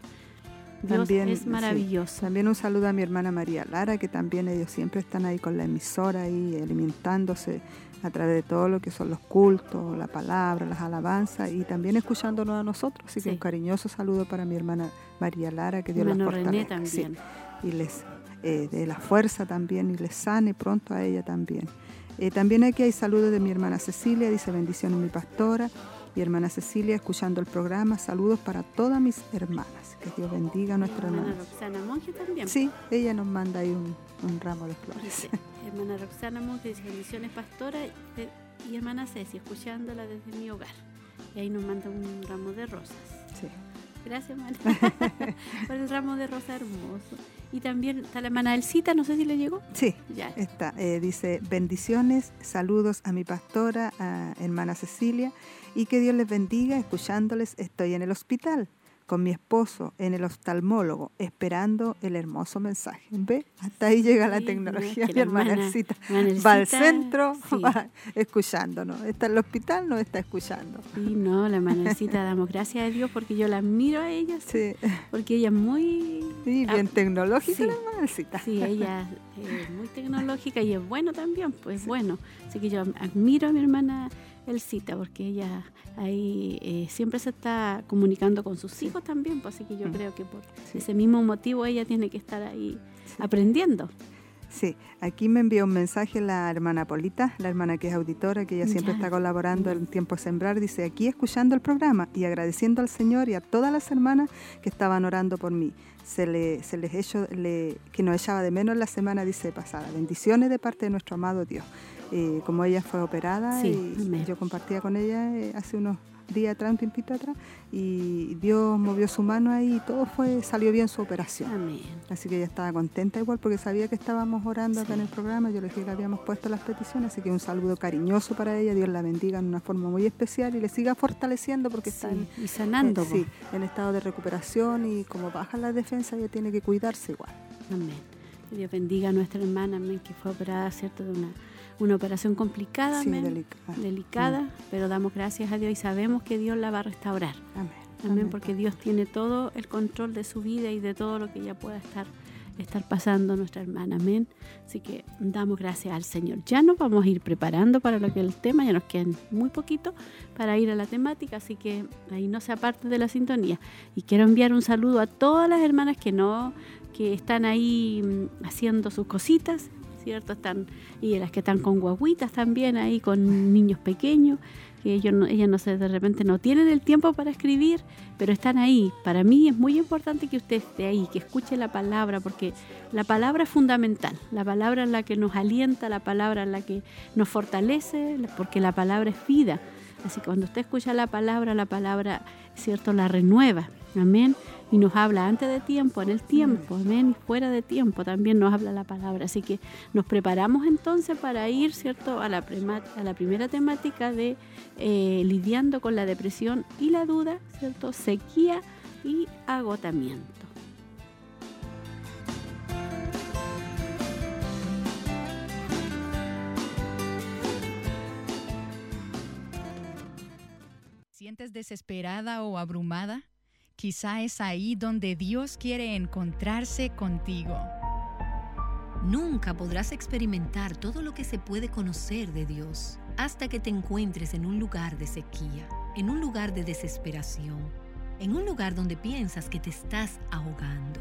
Dios También, es sí. maravilloso. También un saludo a mi hermana María Lara, que también ellos siempre están ahí con la emisora, ahí alimentándose a través de todo lo que son los cultos, la palabra, las alabanzas y también escuchándonos a nosotros. Así que un cariñoso saludo para mi hermana María Lara, que Dios la fortalezca. sí, también. y les eh, dé la fuerza también y les sane pronto a ella también. Eh, también aquí hay saludos de mi hermana Cecilia, dice bendiciones mi pastora. Mi hermana Cecilia, escuchando el programa, saludos para todas mis hermanas. Que Dios bendiga a nuestra hermana hermana. Roxana Monge también. Sí, ella nos manda ahí un, un ramo de flores. Dice, [LAUGHS] hermana Roxana Monge dice bendiciones pastora eh, y hermana Ceci, escuchándola desde mi hogar. Y ahí nos manda un ramo de rosas. Sí. Gracias, hermana, [LAUGHS] por el ramo de rosa hermoso. Y también está la hermana Elcita, no sé si le llegó. Sí, Ya. está. eh, dice bendiciones, saludos a mi pastora, a hermana Cecilia, y que Dios les bendiga. Escuchándoles, estoy en el hospital con mi esposo en el oftalmólogo, esperando el hermoso mensaje. ¿Ve? Hasta ahí llega la tecnología. Mi la hermana hermana- Elcita hermana va al centro, sí. [LAUGHS] va escuchándonos. Está en el hospital, no está escuchando. Sí, no, la hermana Elcita, [LAUGHS] damos gracias a Dios porque yo la admiro a ella, Sí, porque ella es muy... sí, bien ah, tecnológica la hermana Elcita. Sí, ella [LAUGHS] es muy tecnológica y es bueno también, pues bueno. Así que yo admiro a mi hermana Elcita porque ella ahí eh, siempre se está comunicando con sus hijos también, pues así que yo Mm. creo que por Sí. ese mismo motivo ella tiene que estar ahí Sí. aprendiendo. Sí, aquí me envió un mensaje la hermana Polita, la hermana que es auditora, que ella siempre Ya. está colaborando en Tiempo Sembrar. Dice, aquí escuchando el programa y agradeciendo al Señor y a todas las hermanas que estaban orando por mí. Se, le, se les hecho, le, que nos echaba de menos la semana, dice pasada. Bendiciones de parte de nuestro amado Dios. Eh, como ella fue operada Sí, y yo compartía con ella eh, hace unos días atrás, un tiempito atrás, y Dios movió su mano ahí y todo fue, salió bien su operación. Amén. Así que ella estaba contenta igual porque sabía que estábamos orando acá Sí. en el programa. Yo le dije que habíamos puesto las peticiones, así que un saludo cariñoso para ella. Dios la bendiga en una forma muy especial y le siga fortaleciendo porque está en, Sí, y sanando. eh, sí, en estado de recuperación y como baja la defensa ella tiene que cuidarse igual. Amén. Dios bendiga a nuestra hermana, amén, que fue operada, ¿cierto? De una, una operación complicada, Sí, delicada. delicada, pero damos gracias a Dios y sabemos que Dios la va a restaurar. Amén. Amén, Amén. porque Dios tiene todo el control de su vida y de todo lo que ella pueda estar, estar pasando nuestra hermana. Amén. Así que damos gracias al Señor. Ya nos vamos a ir preparando para lo que es el tema, ya nos quedan muy poquito para ir a la temática, así que ahí no se aparte de la sintonía. Y quiero enviar un saludo a todas las hermanas que no, que están ahí mm, haciendo sus cositas, ¿cierto? Están, y las que están con guaguitas también ahí, con niños pequeños que ellos no, ellas no sé, de repente no tienen el tiempo para escribir, pero están ahí. Para mí es muy importante que usted esté ahí, que escuche la palabra, porque la palabra es fundamental. La palabra es la que nos alienta, la palabra es la que nos fortalece, porque la palabra es vida. Así que cuando usted escucha la palabra, la palabra, cierto, la renueva. Amén. Y nos habla antes de tiempo, en el tiempo, amén. Y fuera de tiempo también nos habla la palabra. Así que nos preparamos entonces para ir, ¿cierto?, a la, primera temática de eh, lidiando con la depresión y la duda, ¿cierto? Sequía y agotamiento. ¿Sientes desesperada o abrumada? Quizá es ahí donde Dios quiere encontrarse contigo. Nunca podrás experimentar todo lo que se puede conocer de Dios hasta que te encuentres en un lugar de sequía, en un lugar de desesperación, en un lugar donde piensas que te estás ahogando.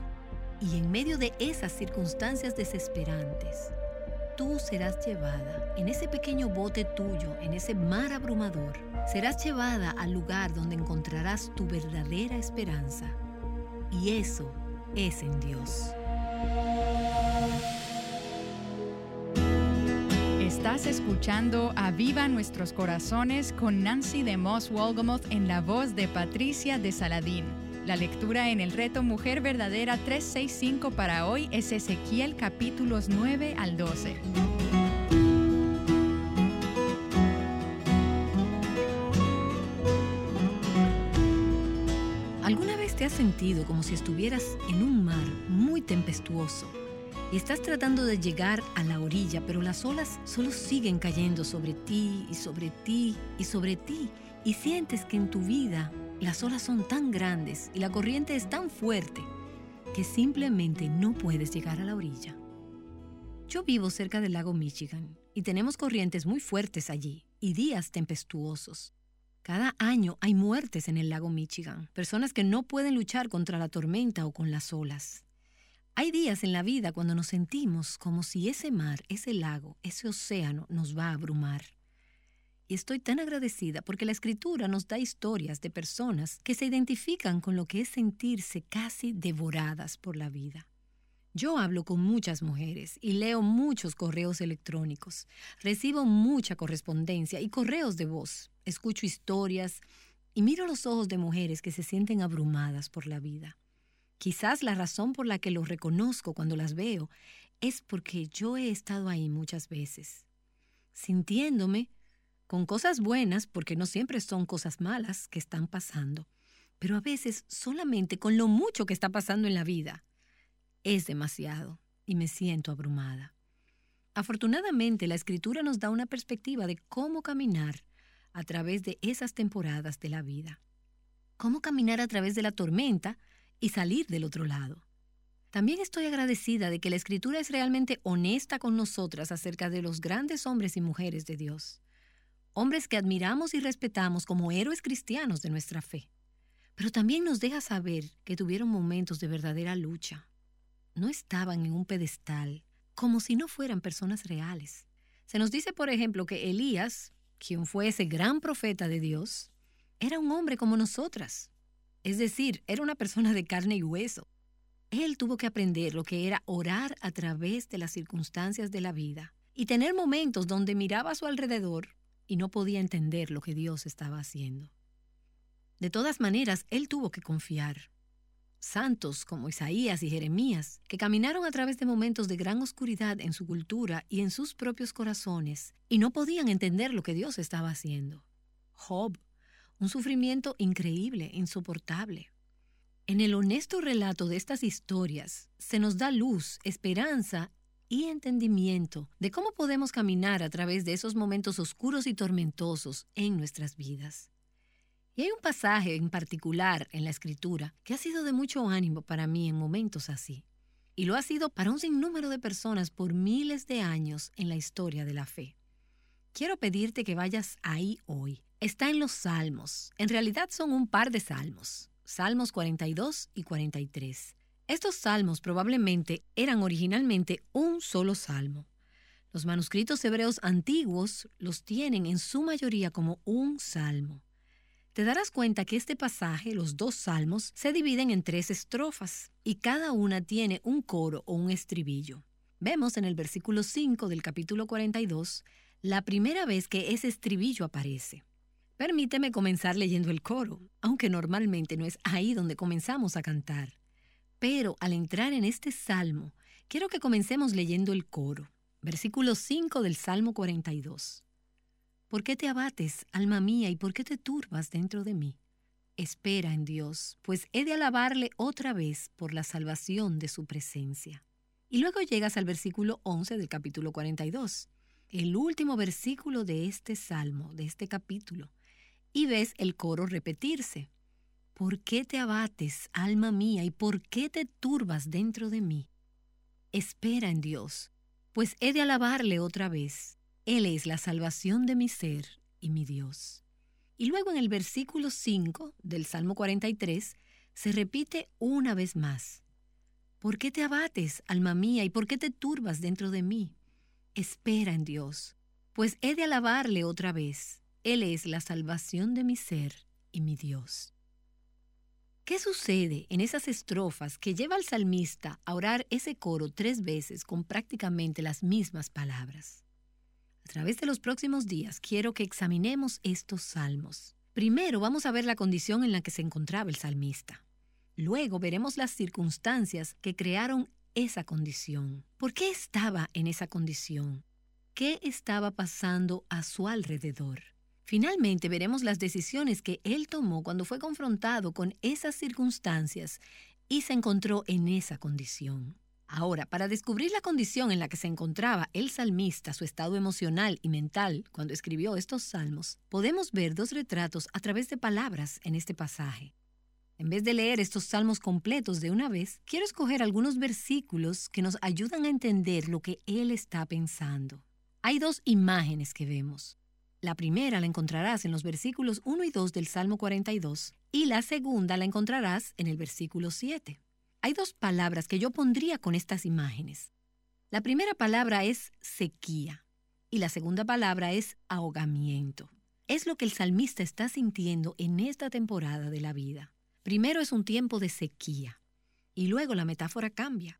Y en medio de esas circunstancias desesperantes, tú serás llevada en ese pequeño bote tuyo, en ese mar abrumador, serás llevada al lugar donde encontrarás tu verdadera esperanza. Y eso es en Dios. Estás escuchando Aviva Nuestros Corazones con Nancy de Moss Wolgamoth en la voz de Patricia de Saladín. La lectura en el reto Mujer Verdadera 365 para hoy es Ezequiel capítulos 9 al 12. ¿Alguna vez te has sentido como si estuvieras en un mar muy tempestuoso y estás tratando de llegar a la orilla, pero las olas solo siguen cayendo sobre ti y sobre ti y sobre ti y sientes que en tu vida las olas son tan grandes y la corriente es tan fuerte que simplemente no puedes llegar a la orilla? Yo vivo cerca del lago Michigan y tenemos corrientes muy fuertes allí y días tempestuosos. Cada año hay muertes en el lago Michigan, personas que no pueden luchar contra la tormenta o con las olas. Hay días en la vida cuando nos sentimos como si ese mar, ese lago, ese océano nos va a abrumar. Y estoy tan agradecida porque la escritura nos da historias de personas que se identifican con lo que es sentirse casi devoradas por la vida. Yo hablo con muchas mujeres y leo muchos correos electrónicos. Recibo mucha correspondencia y correos de voz. Escucho historias y miro los ojos de mujeres que se sienten abrumadas por la vida. Quizás la razón por la que los reconozco cuando las veo es porque yo he estado ahí muchas veces, sintiéndome con cosas buenas, porque no siempre son cosas malas que están pasando, pero a veces solamente con lo mucho que está pasando en la vida. Es demasiado y me siento abrumada. Afortunadamente, la escritura nos da una perspectiva de cómo caminar a través de esas temporadas de la vida. Cómo caminar a través de la tormenta y salir del otro lado. También estoy agradecida de que la escritura es realmente honesta con nosotras acerca de los grandes hombres y mujeres de Dios. Hombres que admiramos y respetamos como héroes cristianos de nuestra fe. Pero también nos deja saber que tuvieron momentos de verdadera lucha. No estaban en un pedestal, como si no fueran personas reales. Se nos dice, por ejemplo, que Elías, quien fue ese gran profeta de Dios, era un hombre como nosotras. Es decir, era una persona de carne y hueso. Él tuvo que aprender lo que era orar a través de las circunstancias de la vida y tener momentos donde miraba a su alrededor y no podía entender lo que Dios estaba haciendo. De todas maneras, él tuvo que confiar. Santos como Isaías y Jeremías, que caminaron a través de momentos de gran oscuridad en su cultura y en sus propios corazones, y no podían entender lo que Dios estaba haciendo. Job, un sufrimiento increíble, insoportable. En el honesto relato de estas historias se nos da luz, esperanza y entendimiento de cómo podemos caminar a través de esos momentos oscuros y tormentosos en nuestras vidas. Y hay un pasaje en particular en la escritura que ha sido de mucho ánimo para mí en momentos así. Y lo ha sido para un sinnúmero de personas por miles de años en la historia de la fe. Quiero pedirte que vayas ahí hoy. Está en los salmos. En realidad son un par de salmos. Salmos 42 y 43. Estos salmos probablemente eran originalmente un solo salmo. Los manuscritos hebreos antiguos los tienen en su mayoría como un salmo. Te darás cuenta que este pasaje, los dos salmos, se dividen en tres estrofas y cada una tiene un coro o un estribillo. Vemos en el versículo 5 del capítulo 42 la primera vez que ese estribillo aparece. Permíteme comenzar leyendo el coro, aunque normalmente no es ahí donde comenzamos a cantar. Pero al entrar en este salmo, quiero que comencemos leyendo el coro. Versículo 5 del Salmo 42. ¿Por qué te abates, alma mía, y por qué te turbas dentro de mí? Espera en Dios, pues he de alabarle otra vez por la salvación de su presencia. Y luego llegas al versículo 11 del capítulo 42, el último versículo de este salmo, de este capítulo, y ves el coro repetirse. ¿Por qué te abates, alma mía, y por qué te turbas dentro de mí? Espera en Dios, pues he de alabarle otra vez. Él es la salvación de mi ser y mi Dios. Y luego en el versículo 5 del Salmo 43 se repite una vez más. ¿Por qué te abates, alma mía, y por qué te turbas dentro de mí? Espera en Dios, pues he de alabarle otra vez. Él es la salvación de mi ser y mi Dios. ¿Qué sucede en esas estrofas que lleva al salmista a orar ese coro tres veces con prácticamente las mismas palabras? A través de los próximos días quiero que examinemos estos salmos. Primero vamos a ver la condición en la que se encontraba el salmista. Luego veremos las circunstancias que crearon esa condición. ¿Por qué estaba en esa condición? ¿Qué estaba pasando a su alrededor? Finalmente veremos las decisiones que él tomó cuando fue confrontado con esas circunstancias y se encontró en esa condición. Ahora, para descubrir la condición en la que se encontraba el salmista, su estado emocional y mental cuando escribió estos salmos, podemos ver dos retratos a través de palabras en este pasaje. En vez de leer estos salmos completos de una vez, quiero escoger algunos versículos que nos ayudan a entender lo que él está pensando. Hay dos imágenes que vemos. La primera la encontrarás en los versículos 1 y 2 del Salmo 42 y la segunda la encontrarás en el versículo 7. Hay dos palabras que yo pondría con estas imágenes. La primera palabra es sequía y la segunda palabra es ahogamiento. Es lo que el salmista está sintiendo en esta temporada de la vida. Primero es un tiempo de sequía y luego la metáfora cambia.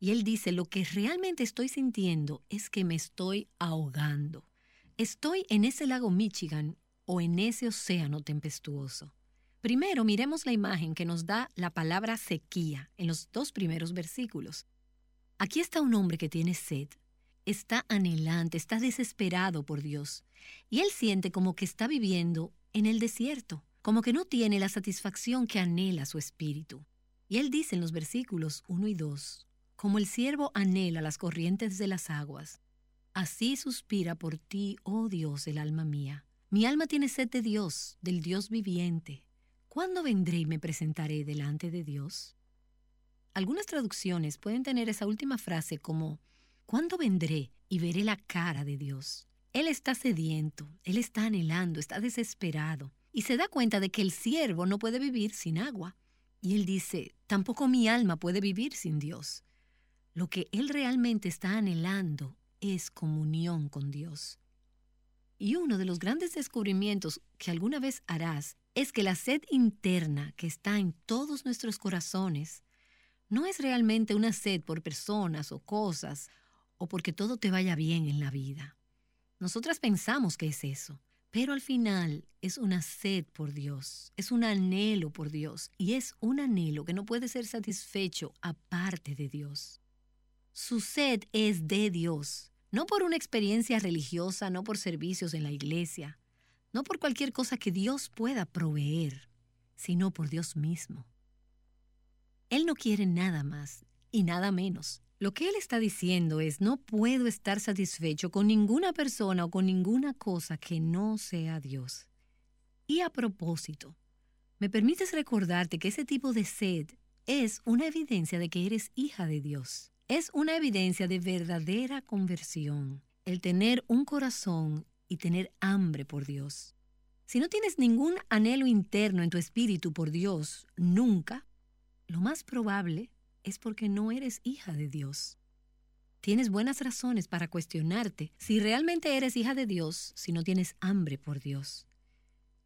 Y él dice, lo que realmente estoy sintiendo es que me estoy ahogando. Estoy en ese lago Michigan o en ese océano tempestuoso. Primero miremos la imagen que nos da la palabra sequía en los dos primeros versículos. Aquí está un hombre que tiene sed, está anhelante, está desesperado por Dios, y él siente como que está viviendo en el desierto, como que no tiene la satisfacción que anhela su espíritu. Y él dice en los versículos 1 y 2, como el siervo anhela las corrientes de las aguas, Así suspira por ti, oh Dios, el alma mía. Mi alma tiene sed de Dios, del Dios viviente. ¿Cuándo vendré y me presentaré delante de Dios? Algunas traducciones pueden tener esa última frase como, ¿cuándo vendré y veré la cara de Dios? Él está sediento, él está anhelando, está desesperado, y se da cuenta de que el siervo no puede vivir sin agua. Y él dice, tampoco mi alma puede vivir sin Dios. Lo que él realmente está anhelando es comunión con Dios. Y uno de los grandes descubrimientos que alguna vez harás es que la sed interna que está en todos nuestros corazones no es realmente una sed por personas o cosas o porque todo te vaya bien en la vida. Nosotras pensamos que es eso, pero al final es una sed por Dios, es un anhelo por Dios y es un anhelo que no puede ser satisfecho aparte de Dios. Su sed es de Dios no por una experiencia religiosa, no por servicios en la iglesia, no por cualquier cosa que Dios pueda proveer, sino por Dios mismo. Él no quiere nada más y nada menos. Lo que Él está diciendo es, no puedo estar satisfecho con ninguna persona o con ninguna cosa que no sea Dios. Y a propósito, ¿me permites recordarte que ese tipo de sed es una evidencia de que eres hija de Dios? Es una evidencia de verdadera conversión, el tener un corazón y tener hambre por Dios. Si no tienes ningún anhelo interno en tu espíritu por Dios, nunca, lo más probable es porque no eres hija de Dios. Tienes buenas razones para cuestionarte si realmente eres hija de Dios si no tienes hambre por Dios.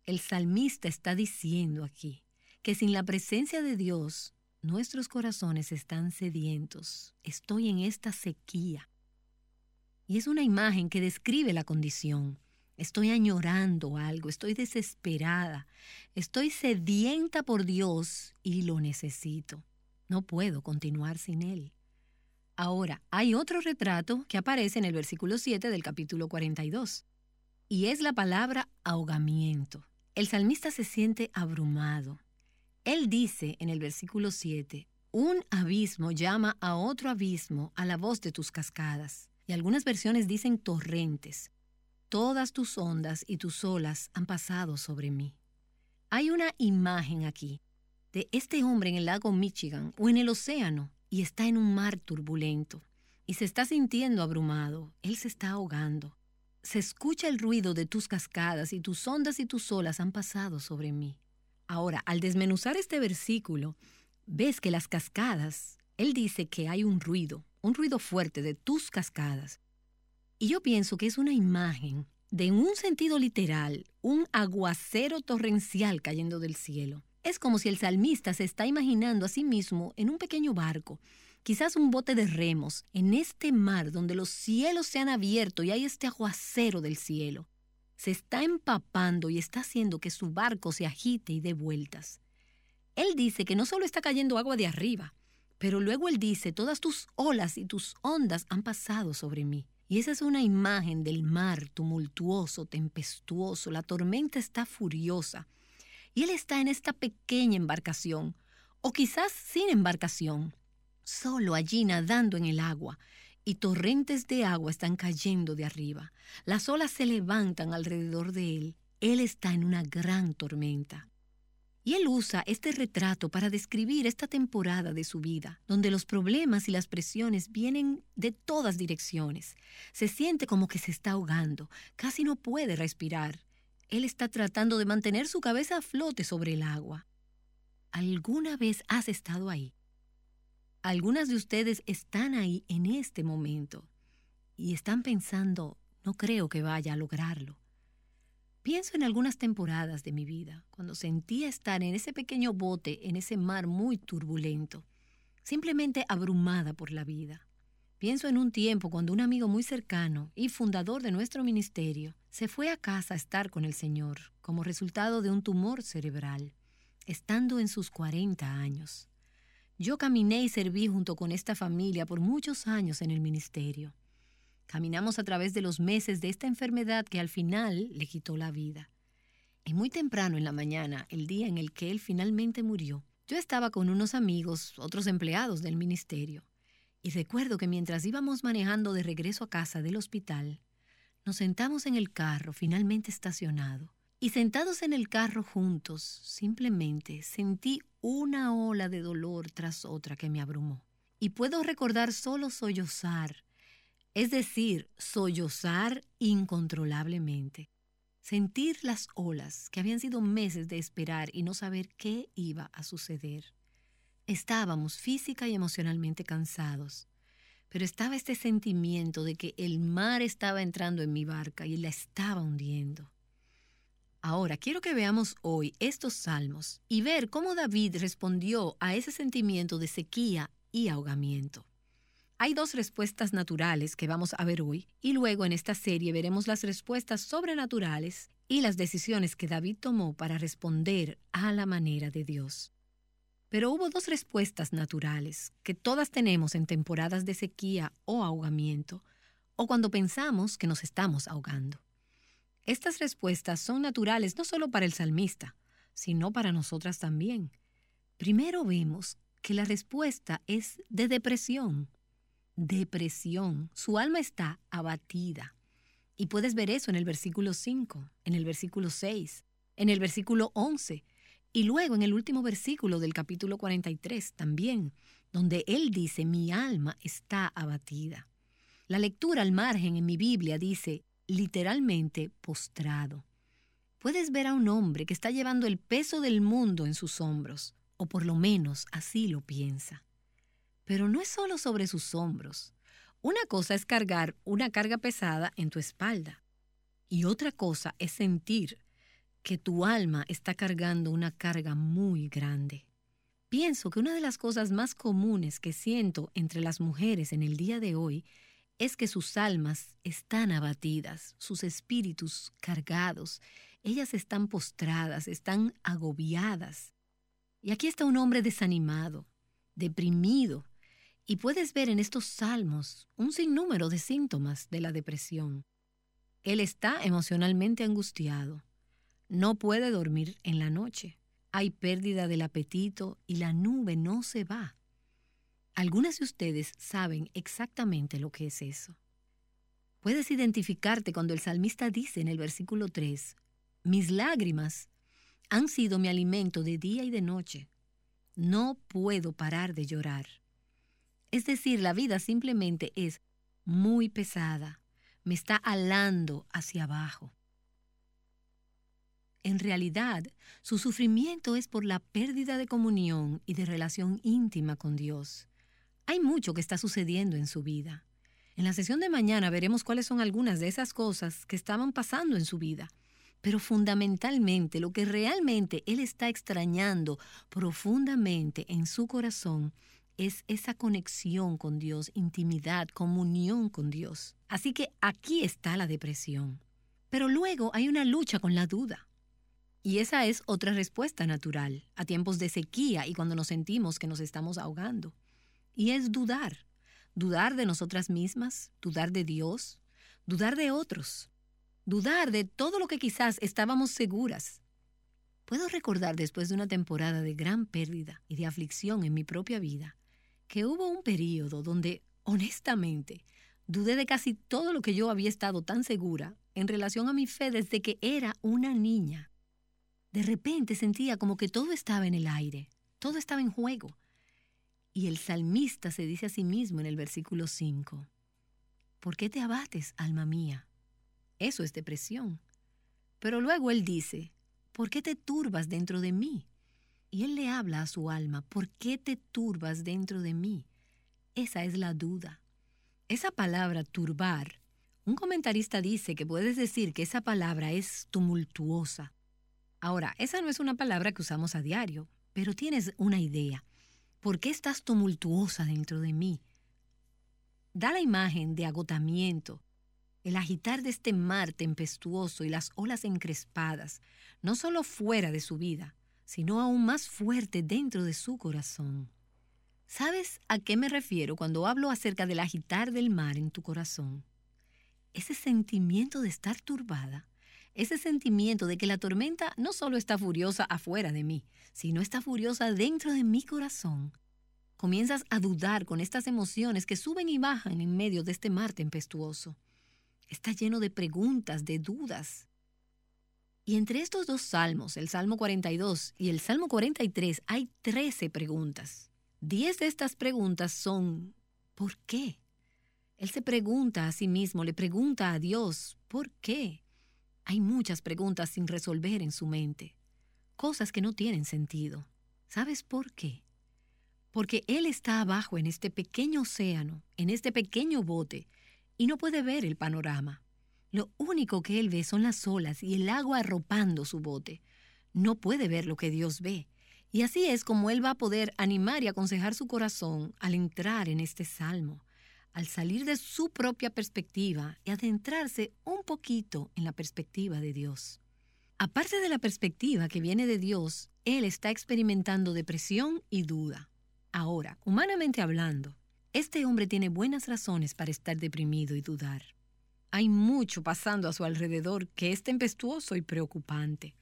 El salmista está diciendo aquí que sin la presencia de Dios, nuestros corazones están sedientos. Estoy en esta sequía. Y es una imagen que describe la condición. Estoy añorando algo, estoy desesperada, estoy sedienta por Dios y lo necesito. No puedo continuar sin Él. Ahora, hay otro retrato que aparece en el versículo 7 del capítulo 42, y es la palabra ahogamiento. El salmista se siente abrumado. Él dice en el versículo 7, un abismo llama a otro abismo a la voz de tus cascadas. Y algunas versiones dicen torrentes. Todas tus ondas y tus olas han pasado sobre mí. Hay una imagen aquí de este hombre en el lago Michigan o en el océano y está en un mar turbulento y se está sintiendo abrumado. Él se está ahogando. Se escucha el ruido de tus cascadas y tus ondas y tus olas han pasado sobre mí. Ahora, al desmenuzar este versículo, ves que las cascadas, él dice que hay un ruido, un ruido fuerte de tus cascadas. Y yo pienso que es una imagen de, en un sentido literal, un aguacero torrencial cayendo del cielo. Es como si el salmista se está imaginando a sí mismo en un pequeño barco, quizás un bote de remos, en este mar donde los cielos se han abierto y hay este aguacero del cielo. Se está empapando y está haciendo que su barco se agite y dé vueltas. Él dice que no solo está cayendo agua de arriba, pero luego él dice, todas tus olas y tus ondas han pasado sobre mí. Y esa es una imagen del mar tumultuoso, tempestuoso, la tormenta está furiosa. Y él está en esta pequeña embarcación, o quizás sin embarcación, solo allí nadando en el agua, y torrentes de agua están cayendo de arriba. Las olas se levantan alrededor de él. Él está en una gran tormenta. Y él usa este retrato para describir esta temporada de su vida, donde los problemas y las presiones vienen de todas direcciones. Se siente como que se está ahogando, casi no puede respirar. Él está tratando de mantener su cabeza a flote sobre el agua. ¿Alguna vez has estado ahí? Algunas de ustedes están ahí en este momento y están pensando, no creo que vaya a lograrlo. Pienso en algunas temporadas de mi vida, cuando sentía estar en ese pequeño bote, en ese mar muy turbulento, simplemente abrumada por la vida. Pienso en un tiempo cuando un amigo muy cercano y fundador de nuestro ministerio se fue a casa a estar con el Señor como resultado de un tumor cerebral, estando en sus 40 años. Yo caminé y serví junto con esta familia por muchos años en el ministerio. Caminamos a través de los meses de esta enfermedad que al final le quitó la vida. Y muy temprano en la mañana, el día en el que él finalmente murió, yo estaba con unos amigos, otros empleados del ministerio, y recuerdo que mientras íbamos manejando de regreso a casa del hospital, nos sentamos en el carro finalmente estacionado, y sentados en el carro juntos, simplemente sentí una ola de dolor tras otra que me abrumó. Y puedo recordar solo sollozar es decir, sollozar incontrolablemente, sentir las olas que habían sido meses de esperar y no saber qué iba a suceder. Estábamos física y emocionalmente cansados, pero estaba este sentimiento de que el mar estaba entrando en mi barca y la estaba hundiendo. Ahora quiero que veamos hoy estos salmos y ver cómo David respondió a ese sentimiento de sequía y ahogamiento. Hay dos respuestas naturales que vamos a ver hoy y luego en esta serie veremos las respuestas sobrenaturales y las decisiones que David tomó para responder a la manera de Dios. Pero hubo dos respuestas naturales que todas tenemos en temporadas de sequía o ahogamiento o cuando pensamos que nos estamos ahogando. Estas respuestas son naturales no solo para el salmista, sino para nosotras también. Primero vemos que la respuesta es de depresión depresión. Su alma está abatida. Y puedes ver eso en el versículo 5, en el versículo 6. en el versículo 11 y luego en el último versículo del capítulo 43 también, donde él dice, mi alma está abatida. La lectura al margen en mi Biblia dice, literalmente postrado. Puedes ver a un hombre que está llevando el peso del mundo en sus hombros, o por lo menos así lo piensa. Pero no es solo sobre sus hombros. Una cosa es cargar una carga pesada en tu espalda, y otra cosa es sentir que tu alma está cargando una carga muy grande. Pienso que una de las cosas más comunes que siento entre las mujeres en el día de hoy es que sus almas están abatidas, sus espíritus cargados, ellas están postradas, están agobiadas. Y aquí está un hombre desanimado, deprimido, y puedes ver en estos salmos un sinnúmero de síntomas de la depresión. Él está emocionalmente angustiado, no puede dormir en la noche, hay pérdida del apetito y la nube no se va. Algunas de ustedes saben exactamente lo que es eso. Puedes identificarte cuando el salmista dice en el versículo 3, mis lágrimas han sido mi alimento de día y de noche. No puedo parar de llorar. Es decir, la vida simplemente es muy pesada, me está alando hacia abajo. En realidad, su sufrimiento es por la pérdida de comunión y de relación íntima con Dios. Hay mucho que está sucediendo en su vida. En la sesión de mañana veremos cuáles son algunas de esas cosas que estaban pasando en su vida. Pero fundamentalmente lo que realmente él está extrañando profundamente en su corazón es esa conexión con Dios, intimidad, comunión con Dios. Así que aquí está la depresión. Pero luego hay una lucha con la duda. Y esa es otra respuesta natural a tiempos de sequía y cuando nos sentimos que nos estamos ahogando y es dudar. Dudar de nosotras mismas, dudar de Dios, dudar de otros, dudar de todo lo que quizás estábamos seguras. Puedo recordar después de una temporada de gran pérdida y de aflicción en mi propia vida, que hubo un periodo donde, honestamente, dudé de casi todo lo que yo había estado tan segura en relación a mi fe desde que era una niña. De repente sentía como que todo estaba en el aire, todo estaba en juego, y el salmista se dice a sí mismo en el versículo 5, ¿por qué te abates, alma mía? Eso es depresión. Pero luego él dice, ¿por qué te turbas dentro de mí? Y él le habla a su alma, ¿por qué te turbas dentro de mí? Esa es la duda. Esa palabra turbar, un comentarista dice que puedes decir que esa palabra es tumultuosa. Ahora, esa no es una palabra que usamos a diario, pero tienes una idea. ¿Por qué estás tumultuosa dentro de mí? Da la imagen de agotamiento, el agitar de este mar tempestuoso y las olas encrespadas, no solo fuera de su vida, sino aún más fuerte dentro de su corazón. ¿Sabes a qué me refiero cuando hablo acerca del agitar del mar en tu corazón? Ese sentimiento de estar turbada, ese sentimiento de que la tormenta no solo está furiosa afuera de mí, sino está furiosa dentro de mi corazón. Comienzas a dudar con estas emociones que suben y bajan en medio de este mar tempestuoso. Está lleno de preguntas, de dudas. Y entre estos dos salmos, el Salmo 42 y el Salmo 43, hay 13 preguntas. Diez de estas preguntas son ¿por qué? Él se pregunta a sí mismo, le pregunta a Dios, ¿por qué? Hay muchas preguntas sin resolver en su mente, cosas que no tienen sentido. ¿Sabes por qué? Porque él está abajo en este pequeño océano, en este pequeño bote, y no puede ver el panorama. Lo único que él ve son las olas y el agua arropando su bote. No puede ver lo que Dios ve. Y así es como él va a poder animar y aconsejar su corazón al entrar en este salmo al salir de su propia perspectiva y adentrarse un poquito en la perspectiva de Dios. Aparte de la perspectiva que viene de Dios, él está experimentando depresión y duda. Ahora, humanamente hablando, este hombre tiene buenas razones para estar deprimido y dudar. Hay mucho pasando a su alrededor que es tempestuoso y preocupante.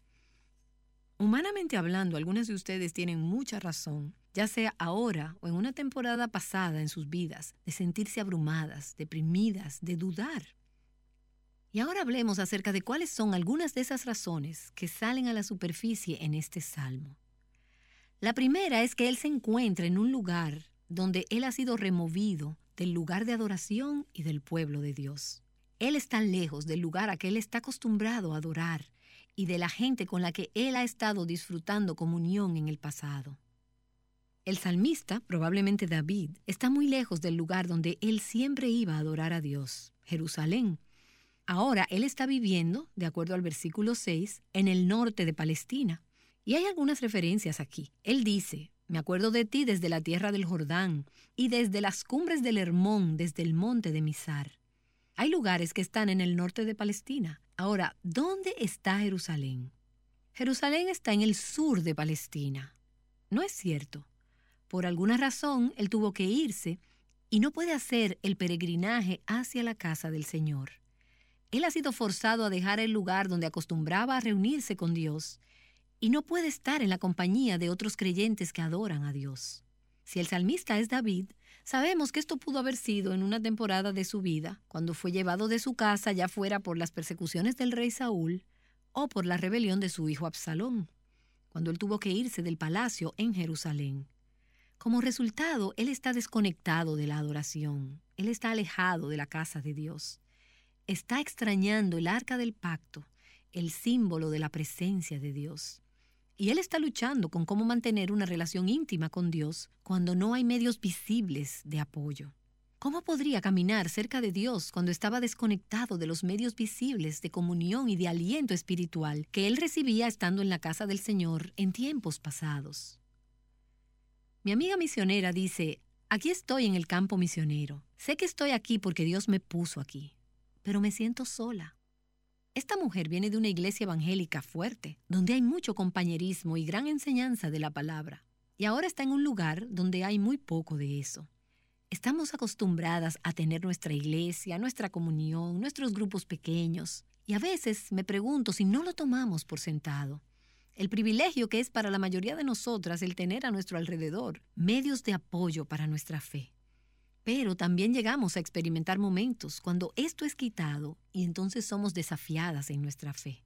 Humanamente hablando, algunas de ustedes tienen mucha razón ya sea ahora o en una temporada pasada en sus vidas, de sentirse abrumadas, deprimidas, de dudar. Y ahora hablemos acerca de cuáles son algunas de esas razones que salen a la superficie en este salmo. La primera es que él se encuentra en un lugar donde él ha sido removido del lugar de adoración y del pueblo de Dios. Él está lejos del lugar a que él está acostumbrado a adorar y de la gente con la que él ha estado disfrutando comunión en el pasado. El salmista, probablemente David, está muy lejos del lugar donde él siempre iba a adorar a Dios, Jerusalén. Ahora él está viviendo, de acuerdo al versículo 6, en el norte de Palestina. Y hay algunas referencias aquí. Él dice, me acuerdo de ti desde la tierra del Jordán y desde las cumbres del Hermón, desde el monte de Misar. Hay lugares que están en el norte de Palestina. Ahora, ¿dónde está Jerusalén? Jerusalén está en el sur de Palestina. No es cierto. Por alguna razón, él tuvo que irse y no puede hacer el peregrinaje hacia la casa del Señor. Él ha sido forzado a dejar el lugar donde acostumbraba a reunirse con Dios y no puede estar en la compañía de otros creyentes que adoran a Dios. Si el salmista es David, sabemos que esto pudo haber sido en una temporada de su vida, cuando fue llevado de su casa ya fuera por las persecuciones del rey Saúl o por la rebelión de su hijo Absalón, cuando él tuvo que irse del palacio en Jerusalén. Como resultado, él está desconectado de la adoración, él está alejado de la casa de Dios, está extrañando el arca del pacto, el símbolo de la presencia de Dios. Y él está luchando con cómo mantener una relación íntima con Dios cuando no hay medios visibles de apoyo. ¿Cómo podría caminar cerca de Dios cuando estaba desconectado de los medios visibles de comunión y de aliento espiritual que él recibía estando en la casa del Señor en tiempos pasados? Mi amiga misionera dice, aquí estoy en el campo misionero. Sé que estoy aquí porque Dios me puso aquí, pero me siento sola. Esta mujer viene de una iglesia evangélica fuerte, donde hay mucho compañerismo y gran enseñanza de la palabra. Y ahora está en un lugar donde hay muy poco de eso. Estamos acostumbradas a tener nuestra iglesia, nuestra comunión, nuestros grupos pequeños. Y a veces me pregunto si no lo tomamos por sentado. El privilegio que es para la mayoría de nosotras el tener a nuestro alrededor medios de apoyo para nuestra fe. Pero también llegamos a experimentar momentos cuando esto es quitado y entonces somos desafiadas en nuestra fe.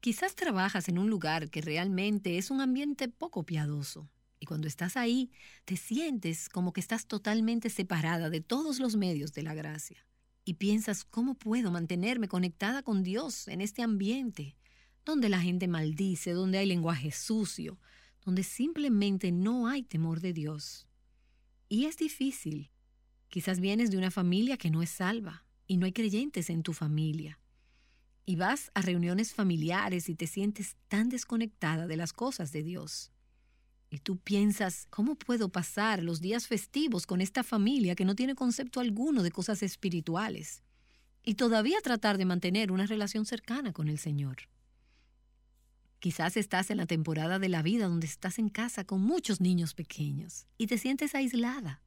Quizás trabajas en un lugar que realmente es un ambiente poco piadoso y cuando estás ahí te sientes como que estás totalmente separada de todos los medios de la gracia y piensas cómo puedo mantenerme conectada con Dios en este ambiente donde la gente maldice, donde hay lenguaje sucio, donde simplemente no hay temor de Dios. Y es difícil. Quizás vienes de una familia que no es salva y no hay creyentes en tu familia. Y vas a reuniones familiares y te sientes tan desconectada de las cosas de Dios. Y tú piensas, ¿cómo puedo pasar los días festivos con esta familia que no tiene concepto alguno de cosas espirituales? Y todavía tratar de mantener una relación cercana con el Señor. Quizás estás en la temporada de la vida donde estás en casa con muchos niños pequeños y te sientes aislada.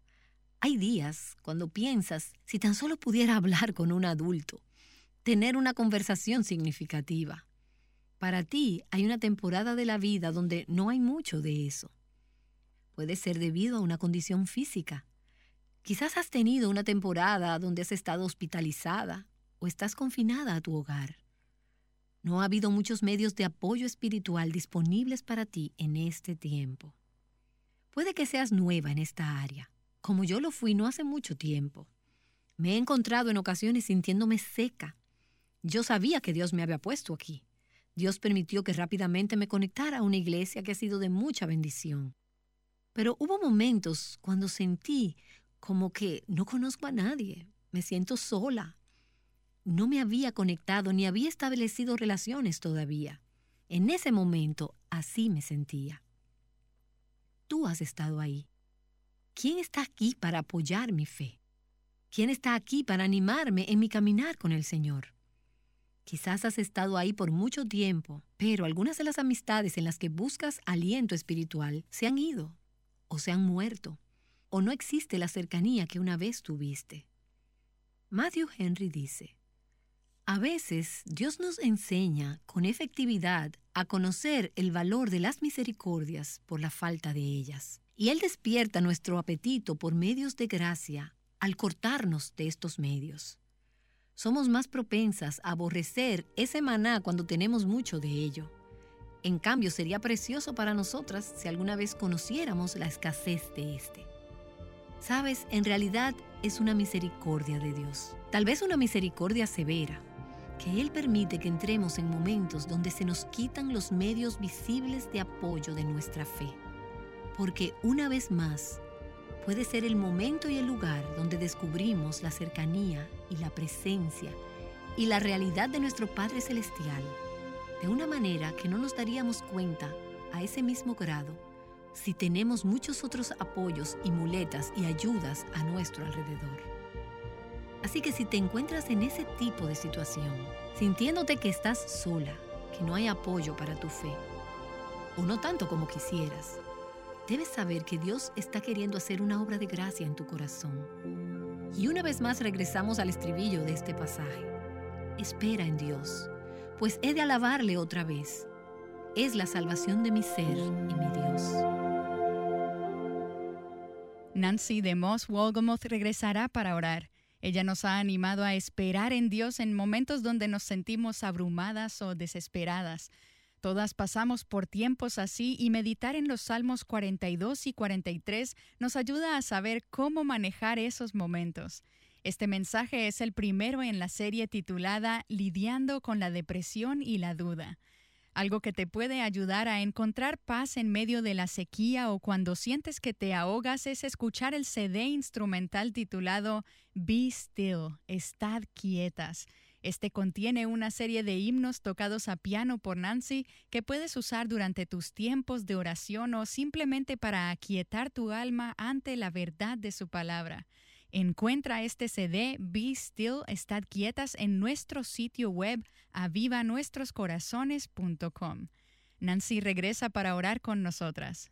Hay días cuando piensas si tan solo pudiera hablar con un adulto, tener una conversación significativa. Para ti hay una temporada de la vida donde no hay mucho de eso. Puede ser debido a una condición física. Quizás has tenido una temporada donde has estado hospitalizada o estás confinada a tu hogar. No ha habido muchos medios de apoyo espiritual disponibles para ti en este tiempo. Puede que seas nueva en esta área, como yo lo fui no hace mucho tiempo. Me he encontrado en ocasiones sintiéndome seca. Yo sabía que Dios me había puesto aquí. Dios permitió que rápidamente me conectara a una iglesia que ha sido de mucha bendición. Pero hubo momentos cuando sentí como que no conozco a nadie, me siento sola, no me había conectado ni había establecido relaciones todavía. En ese momento así me sentía. Tú has estado ahí. ¿Quién está aquí para apoyar mi fe? ¿Quién está aquí para animarme en mi caminar con el Señor? Quizás has estado ahí por mucho tiempo, pero algunas de las amistades en las que buscas aliento espiritual se han ido, o se han muerto, o no existe la cercanía que una vez tuviste. Matthew Henry dice, a veces Dios nos enseña con efectividad a conocer el valor de las misericordias por la falta de ellas. Y Él despierta nuestro apetito por medios de gracia al cortarnos de estos medios. somos más propensas a aborrecer ese maná cuando tenemos mucho de ello. En cambio, sería precioso para nosotras si alguna vez conociéramos la escasez de este. Sabes, en realidad es una misericordia de Dios. Tal vez una misericordia severa, que Él permite que entremos en momentos donde se nos quitan los medios visibles de apoyo de nuestra fe. Porque una vez más, puede ser el momento y el lugar donde descubrimos la cercanía y la presencia y la realidad de nuestro Padre Celestial de una manera que no nos daríamos cuenta a ese mismo grado si tenemos muchos otros apoyos y muletas y ayudas a nuestro alrededor. Así que si te encuentras en ese tipo de situación, sintiéndote que estás sola, que no hay apoyo para tu fe, o no tanto como quisieras, debes saber que Dios está queriendo hacer una obra de gracia en tu corazón. Y una vez más regresamos al estribillo de este pasaje. Espera en Dios pues he de alabarle otra vez. Es la salvación de mi ser y mi Dios. Nancy de Moss Wolgamoth regresará para orar. Ella nos ha animado a esperar en Dios en momentos donde nos sentimos abrumadas o desesperadas. Todas pasamos por tiempos así y meditar en los Salmos 42 y 43 nos ayuda a saber cómo manejar esos momentos. Este mensaje es el primero en la serie titulada Lidiando con la depresión y la duda. Algo que te puede ayudar a encontrar paz en medio de la sequía o cuando sientes que te ahogas es escuchar el CD instrumental titulado Be Still, Estad Quietas. Este contiene una serie de himnos tocados a piano por Nancy que puedes usar durante tus tiempos de oración o simplemente para aquietar tu alma ante la verdad de su palabra. Encuentra este CD Be Still, Estad Quietas en nuestro sitio web avivanuestroscorazones.com. Nancy regresa para orar con nosotras.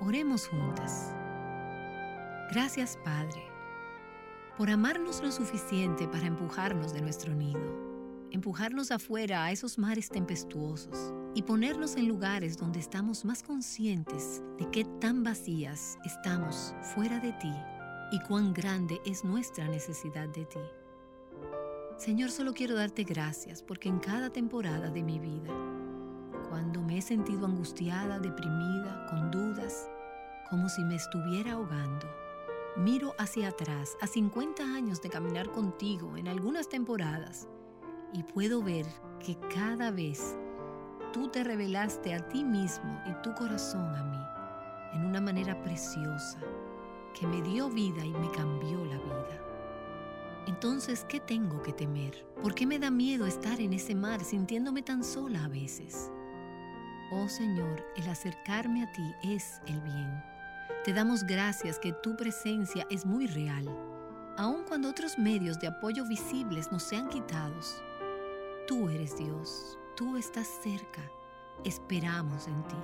Oremos juntas. Gracias Padre por amarnos lo suficiente para empujarnos de nuestro nido, empujarnos afuera a esos mares tempestuosos y ponernos en lugares donde estamos más conscientes de qué tan vacías estamos fuera de ti y cuán grande es nuestra necesidad de ti. Señor, solo quiero darte gracias porque en cada temporada de mi vida, cuando me he sentido angustiada, deprimida, con dudas, como si me estuviera ahogando, Miro hacia atrás, a 50 años de caminar contigo en algunas temporadas, y puedo ver que cada vez tú te revelaste a ti mismo y tu corazón a mí en una manera preciosa que me dio vida y me cambió la vida. Entonces, ¿qué tengo que temer? ¿Por qué me da miedo estar en ese mar sintiéndome tan sola a veces? Oh Señor, el acercarme a ti es el bien te damos gracias que tu presencia es muy real, aun cuando otros medios de apoyo visibles nos sean quitados. Tú eres Dios, tú estás cerca, esperamos en ti.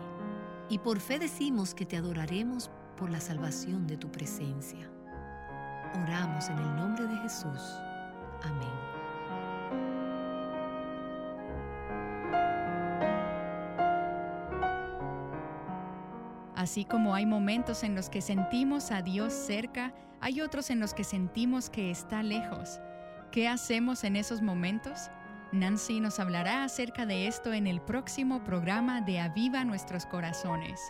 Y por fe decimos que te adoraremos por la salvación de tu presencia. Oramos en el nombre de Jesús. Amén. Así como hay momentos en los que sentimos a Dios cerca, hay otros en los que sentimos que está lejos. ¿Qué hacemos en esos momentos? Nancy nos hablará acerca de esto en el próximo programa de Aviva Nuestros Corazones.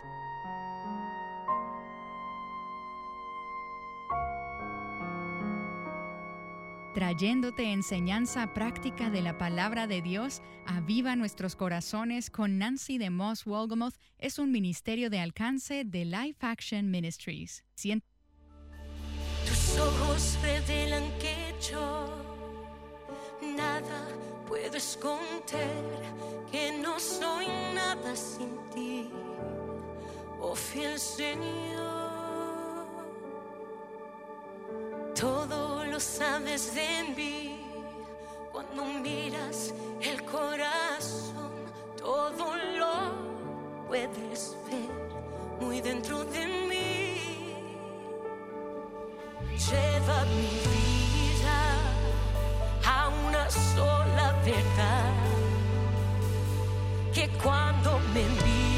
Trayéndote enseñanza práctica de la palabra de Dios, aviva nuestros corazones con Nancy de Moss Wolgamoth es un ministerio de alcance de Life Action Ministries. Tus ojos revelan que yo nada puedo esconder, que no soy nada sin ti, oh fiel Señor. Todo lo sabes de mí. Cuando miras el corazón, todo lo puedes ver muy dentro de mí. Lleva mi vida a una sola verdad, que cuando me miras,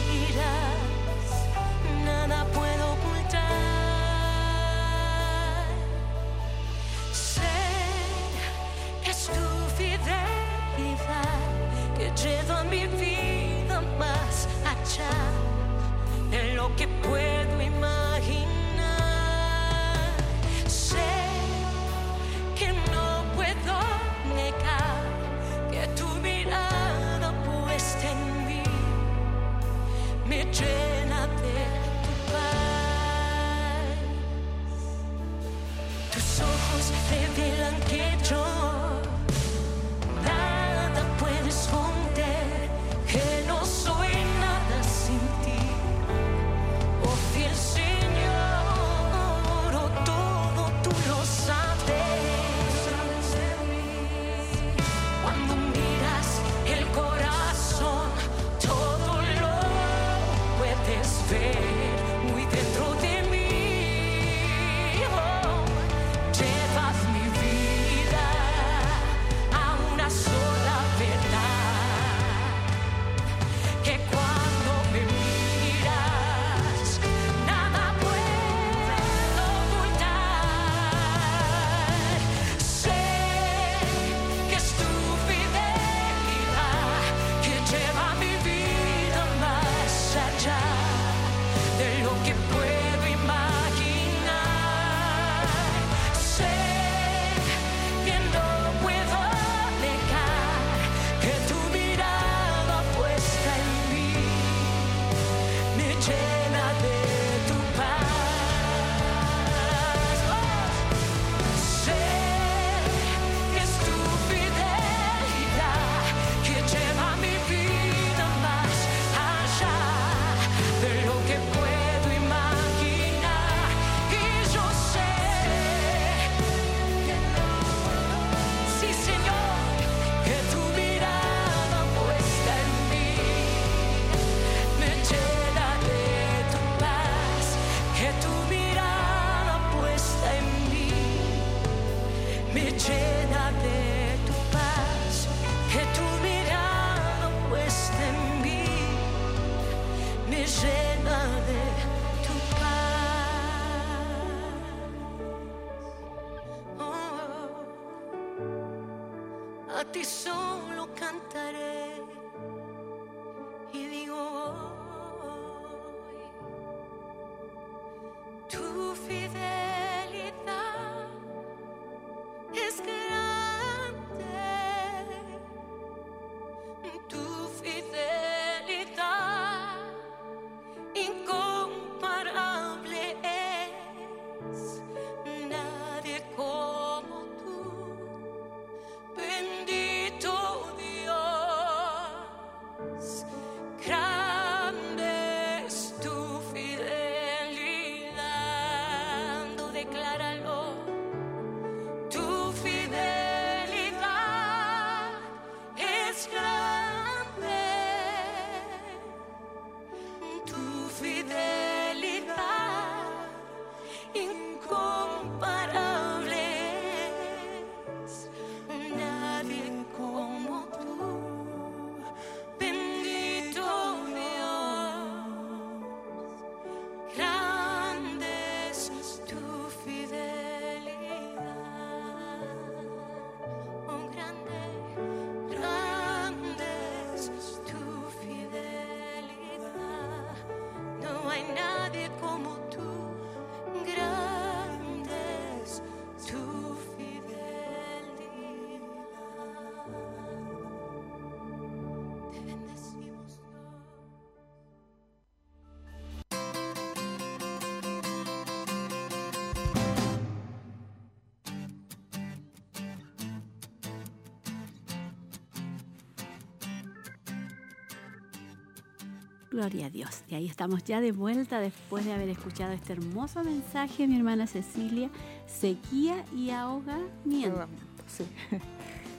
Gloria a Dios. Y ahí estamos ya de vuelta después de haber escuchado este hermoso mensaje mi hermana Cecilia. Sequía y ahogamiento. Ahogamiento, sí. [LAUGHS]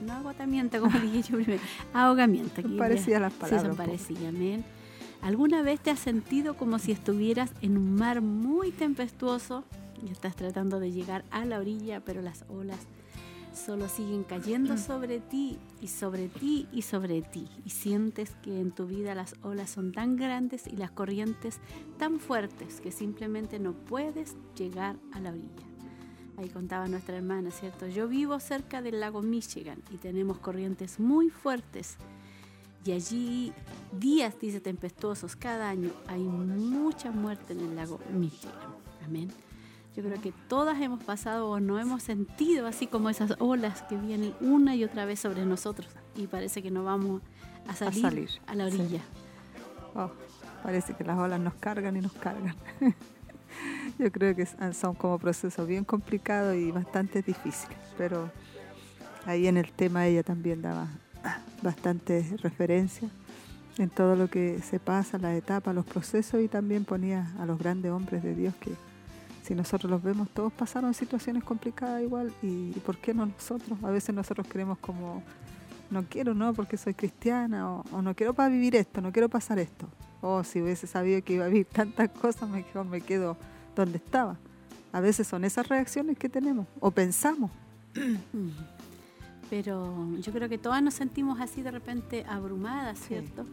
No agotamiento, como dije yo primero. Ahogamiento. Son parecidas las palabras. Sí, amén. ¿Alguna vez te has sentido como si estuvieras en un mar muy tempestuoso y estás tratando de llegar a la orilla, pero las olas solo siguen cayendo sobre ti y sobre ti y sobre ti. Y sientes que en tu vida las olas son tan grandes y las corrientes tan fuertes que simplemente no puedes llegar a la orilla. Ahí contaba nuestra hermana, ¿cierto? Yo vivo cerca del lago Michigan y tenemos corrientes muy fuertes. Y allí días, dice, tempestuosos cada año. Hay mucha muerte en el lago Michigan. Amén. Yo creo que todas hemos pasado o no hemos sentido así como esas olas que vienen una y otra vez sobre nosotros y parece que no vamos a salir a, la orilla. Oh, parece que las olas nos cargan y nos cargan. [LAUGHS] Yo creo que son como procesos bien complicados y bastante difíciles, pero ahí en el tema ella también daba [COUGHS] bastante referencia en todo lo que se pasa, las etapas, los procesos y también ponía a los grandes hombres de Dios que si nosotros los vemos, todos pasaron situaciones complicadas igual y, ¿por qué no nosotros? A veces nosotros creemos como, no quiero, no, porque soy cristiana o, no quiero para vivir esto, no quiero pasar esto. O si hubiese sabido que iba a vivir [LAUGHS] tantas cosas, mejor me quedo donde estaba. A veces son esas reacciones que tenemos o pensamos. Pero yo creo que todas nos sentimos así de repente abrumadas, ¿cierto?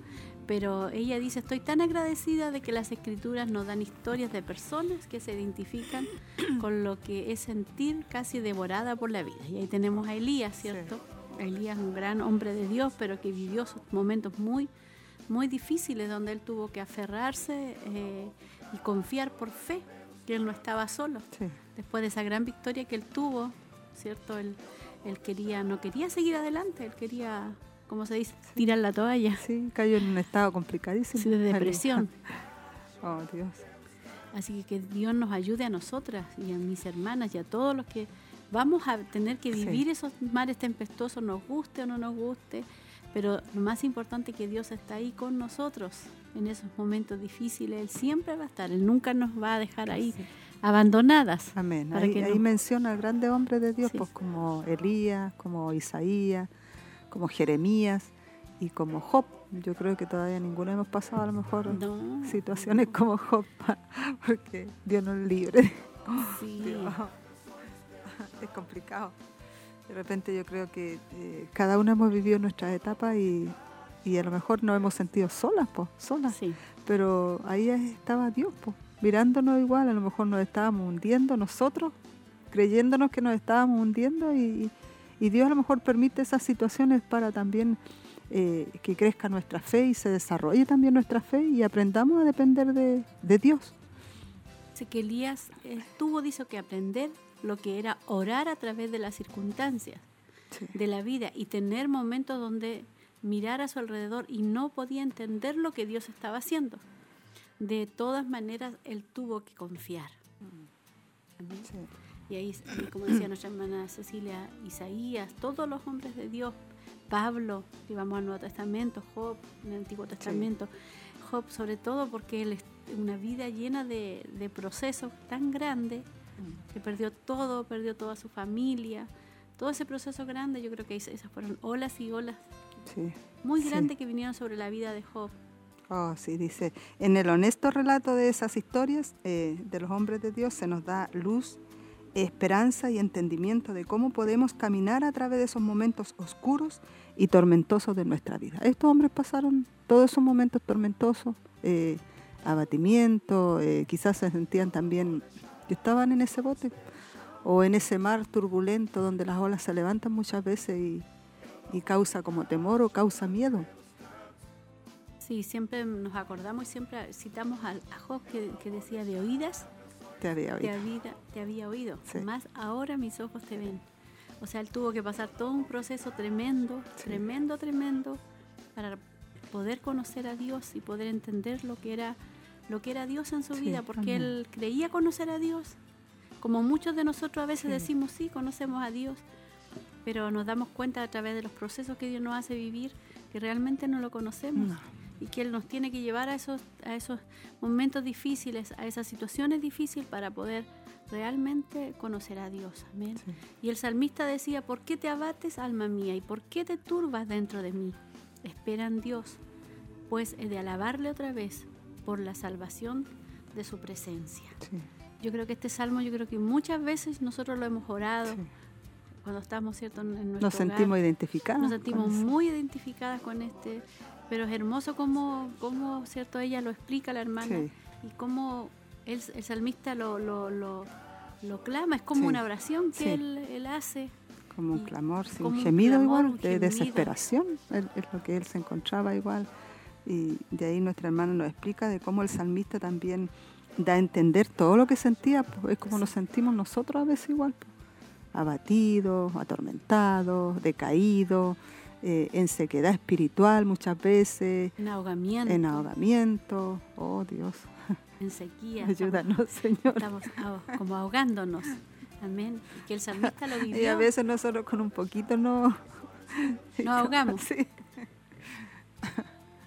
Pero ella dice, estoy tan agradecida de que las escrituras nos dan historias de personas que se identifican [CLEARS THROAT] con lo que es sentir casi devorada por la vida. Y ahí tenemos a Elías, ¿cierto? Elías, un gran hombre de Dios, pero que vivió momentos muy, muy difíciles donde él tuvo que aferrarse eh, y confiar por fe que él no estaba solo. Después de esa gran victoria que él tuvo, ¿cierto? Él, él quería, no quería seguir adelante, él quería como se dice, tirar la toalla. Sí, cayó en un estado complicadísimo. Sí, de depresión. [LAUGHS] oh, Dios. Así que que Dios nos ayude a nosotras y a mis hermanas y a todos los que vamos a tener que vivir esos mares tempestuosos, nos guste o no nos guste, pero lo más importante es que Dios está ahí con nosotros en esos momentos difíciles. Él siempre va a estar, Él nunca nos va a dejar ahí abandonadas. Amén. Ahí, menciona al grande hombre de Dios, pues como Elías, como Isaías como Jeremías y como Job. Yo creo que todavía ninguno hemos pasado a lo mejor situaciones como Job, [LAUGHS] porque Dios nos libre. [LAUGHS] es complicado. De repente yo creo que eh, cada uno hemos vivido nuestras etapas y, y, a lo mejor nos hemos sentido solas, pues, solas. Sí. Pero ahí estaba Dios, pues, mirándonos igual, a lo mejor nos estábamos hundiendo nosotros, creyéndonos que nos estábamos hundiendo y, y Dios a lo mejor permite esas situaciones para también eh, que crezca nuestra fe y se desarrolle también nuestra fe y aprendamos a depender de, Dios. Dice que Elías tuvo, dice, que aprender lo que era orar a través de las circunstancias de la vida y tener momentos donde mirar a su alrededor y no podía entender lo que Dios estaba haciendo. De todas maneras, él tuvo que confiar. Y ahí, como decía [CLEARS THROAT] nuestra hermana Cecilia, Isaías, todos los hombres de Dios, Pablo, que vamos al Nuevo Testamento, Job en el Antiguo Testamento, Job sobre todo porque él es una vida llena de, de procesos tan grande mm. que perdió todo, perdió toda su familia, todo ese proceso grande, yo creo que esas fueron olas y olas muy grandes que vinieron sobre la vida de Job. Oh, sí, dice, en el honesto relato de esas historias eh, de los hombres de Dios se nos da luz esperanza y entendimiento de cómo podemos caminar a través de esos momentos oscuros y tormentosos de nuestra vida. Estos hombres pasaron todos esos momentos tormentosos, eh, abatimiento, eh, quizás se sentían también, estaban en ese bote o en ese mar turbulento donde las olas se levantan muchas veces y, causa como temor o causa miedo. Sí, siempre nos acordamos siempre citamos a, que, que decía de oídas te había oído. Te había, oído. Más ahora mis ojos te ven. O sea, él tuvo que pasar todo un proceso tremendo, tremendo, tremendo, para poder conocer a Dios y poder entender lo que era, lo que era Dios en su vida, porque él creía conocer a Dios. Como muchos de nosotros a veces decimos, sí, conocemos a Dios, pero nos damos cuenta a través de los procesos que Dios nos hace vivir que realmente no lo conocemos y que Él nos tiene que llevar a esos, a esos momentos difíciles, a esas situaciones difíciles para poder realmente conocer a Dios. Amén. Y el salmista decía, ¿por qué te abates, alma mía? ¿Y por qué te turbas dentro de mí? Espera en Dios, pues he de alabarle otra vez por la salvación de su presencia. Yo creo que este salmo, yo creo que muchas veces nosotros lo hemos orado cuando estamos, ¿cierto? En nuestro nos sentimos identificadas. Nos sentimos muy identificadas con este, pero es hermoso cómo, cómo ¿cierto? Ella lo explica, la hermana, y cómo el, el salmista lo, lo, lo, lo, clama, es como una oración que él, él, hace. Como un clamor, sí, un gemido igual, de desesperación, es lo que él se encontraba igual. Y de ahí nuestra hermana nos explica de cómo el salmista también da a entender todo lo que sentía, pues, es como nos sentimos nosotros a veces igual, pues, abatidos, atormentados, decaídos, eh, en sequedad espiritual muchas veces, en ahogamiento, en ahogamiento, oh Dios, [LAUGHS] en sequía, ayúdanos Señor, estamos como ahogándonos, amén, y que el salmista lo vivió. [LAUGHS] Y a veces nosotros con un poquito no, [LAUGHS] nos ahogamos. Sí.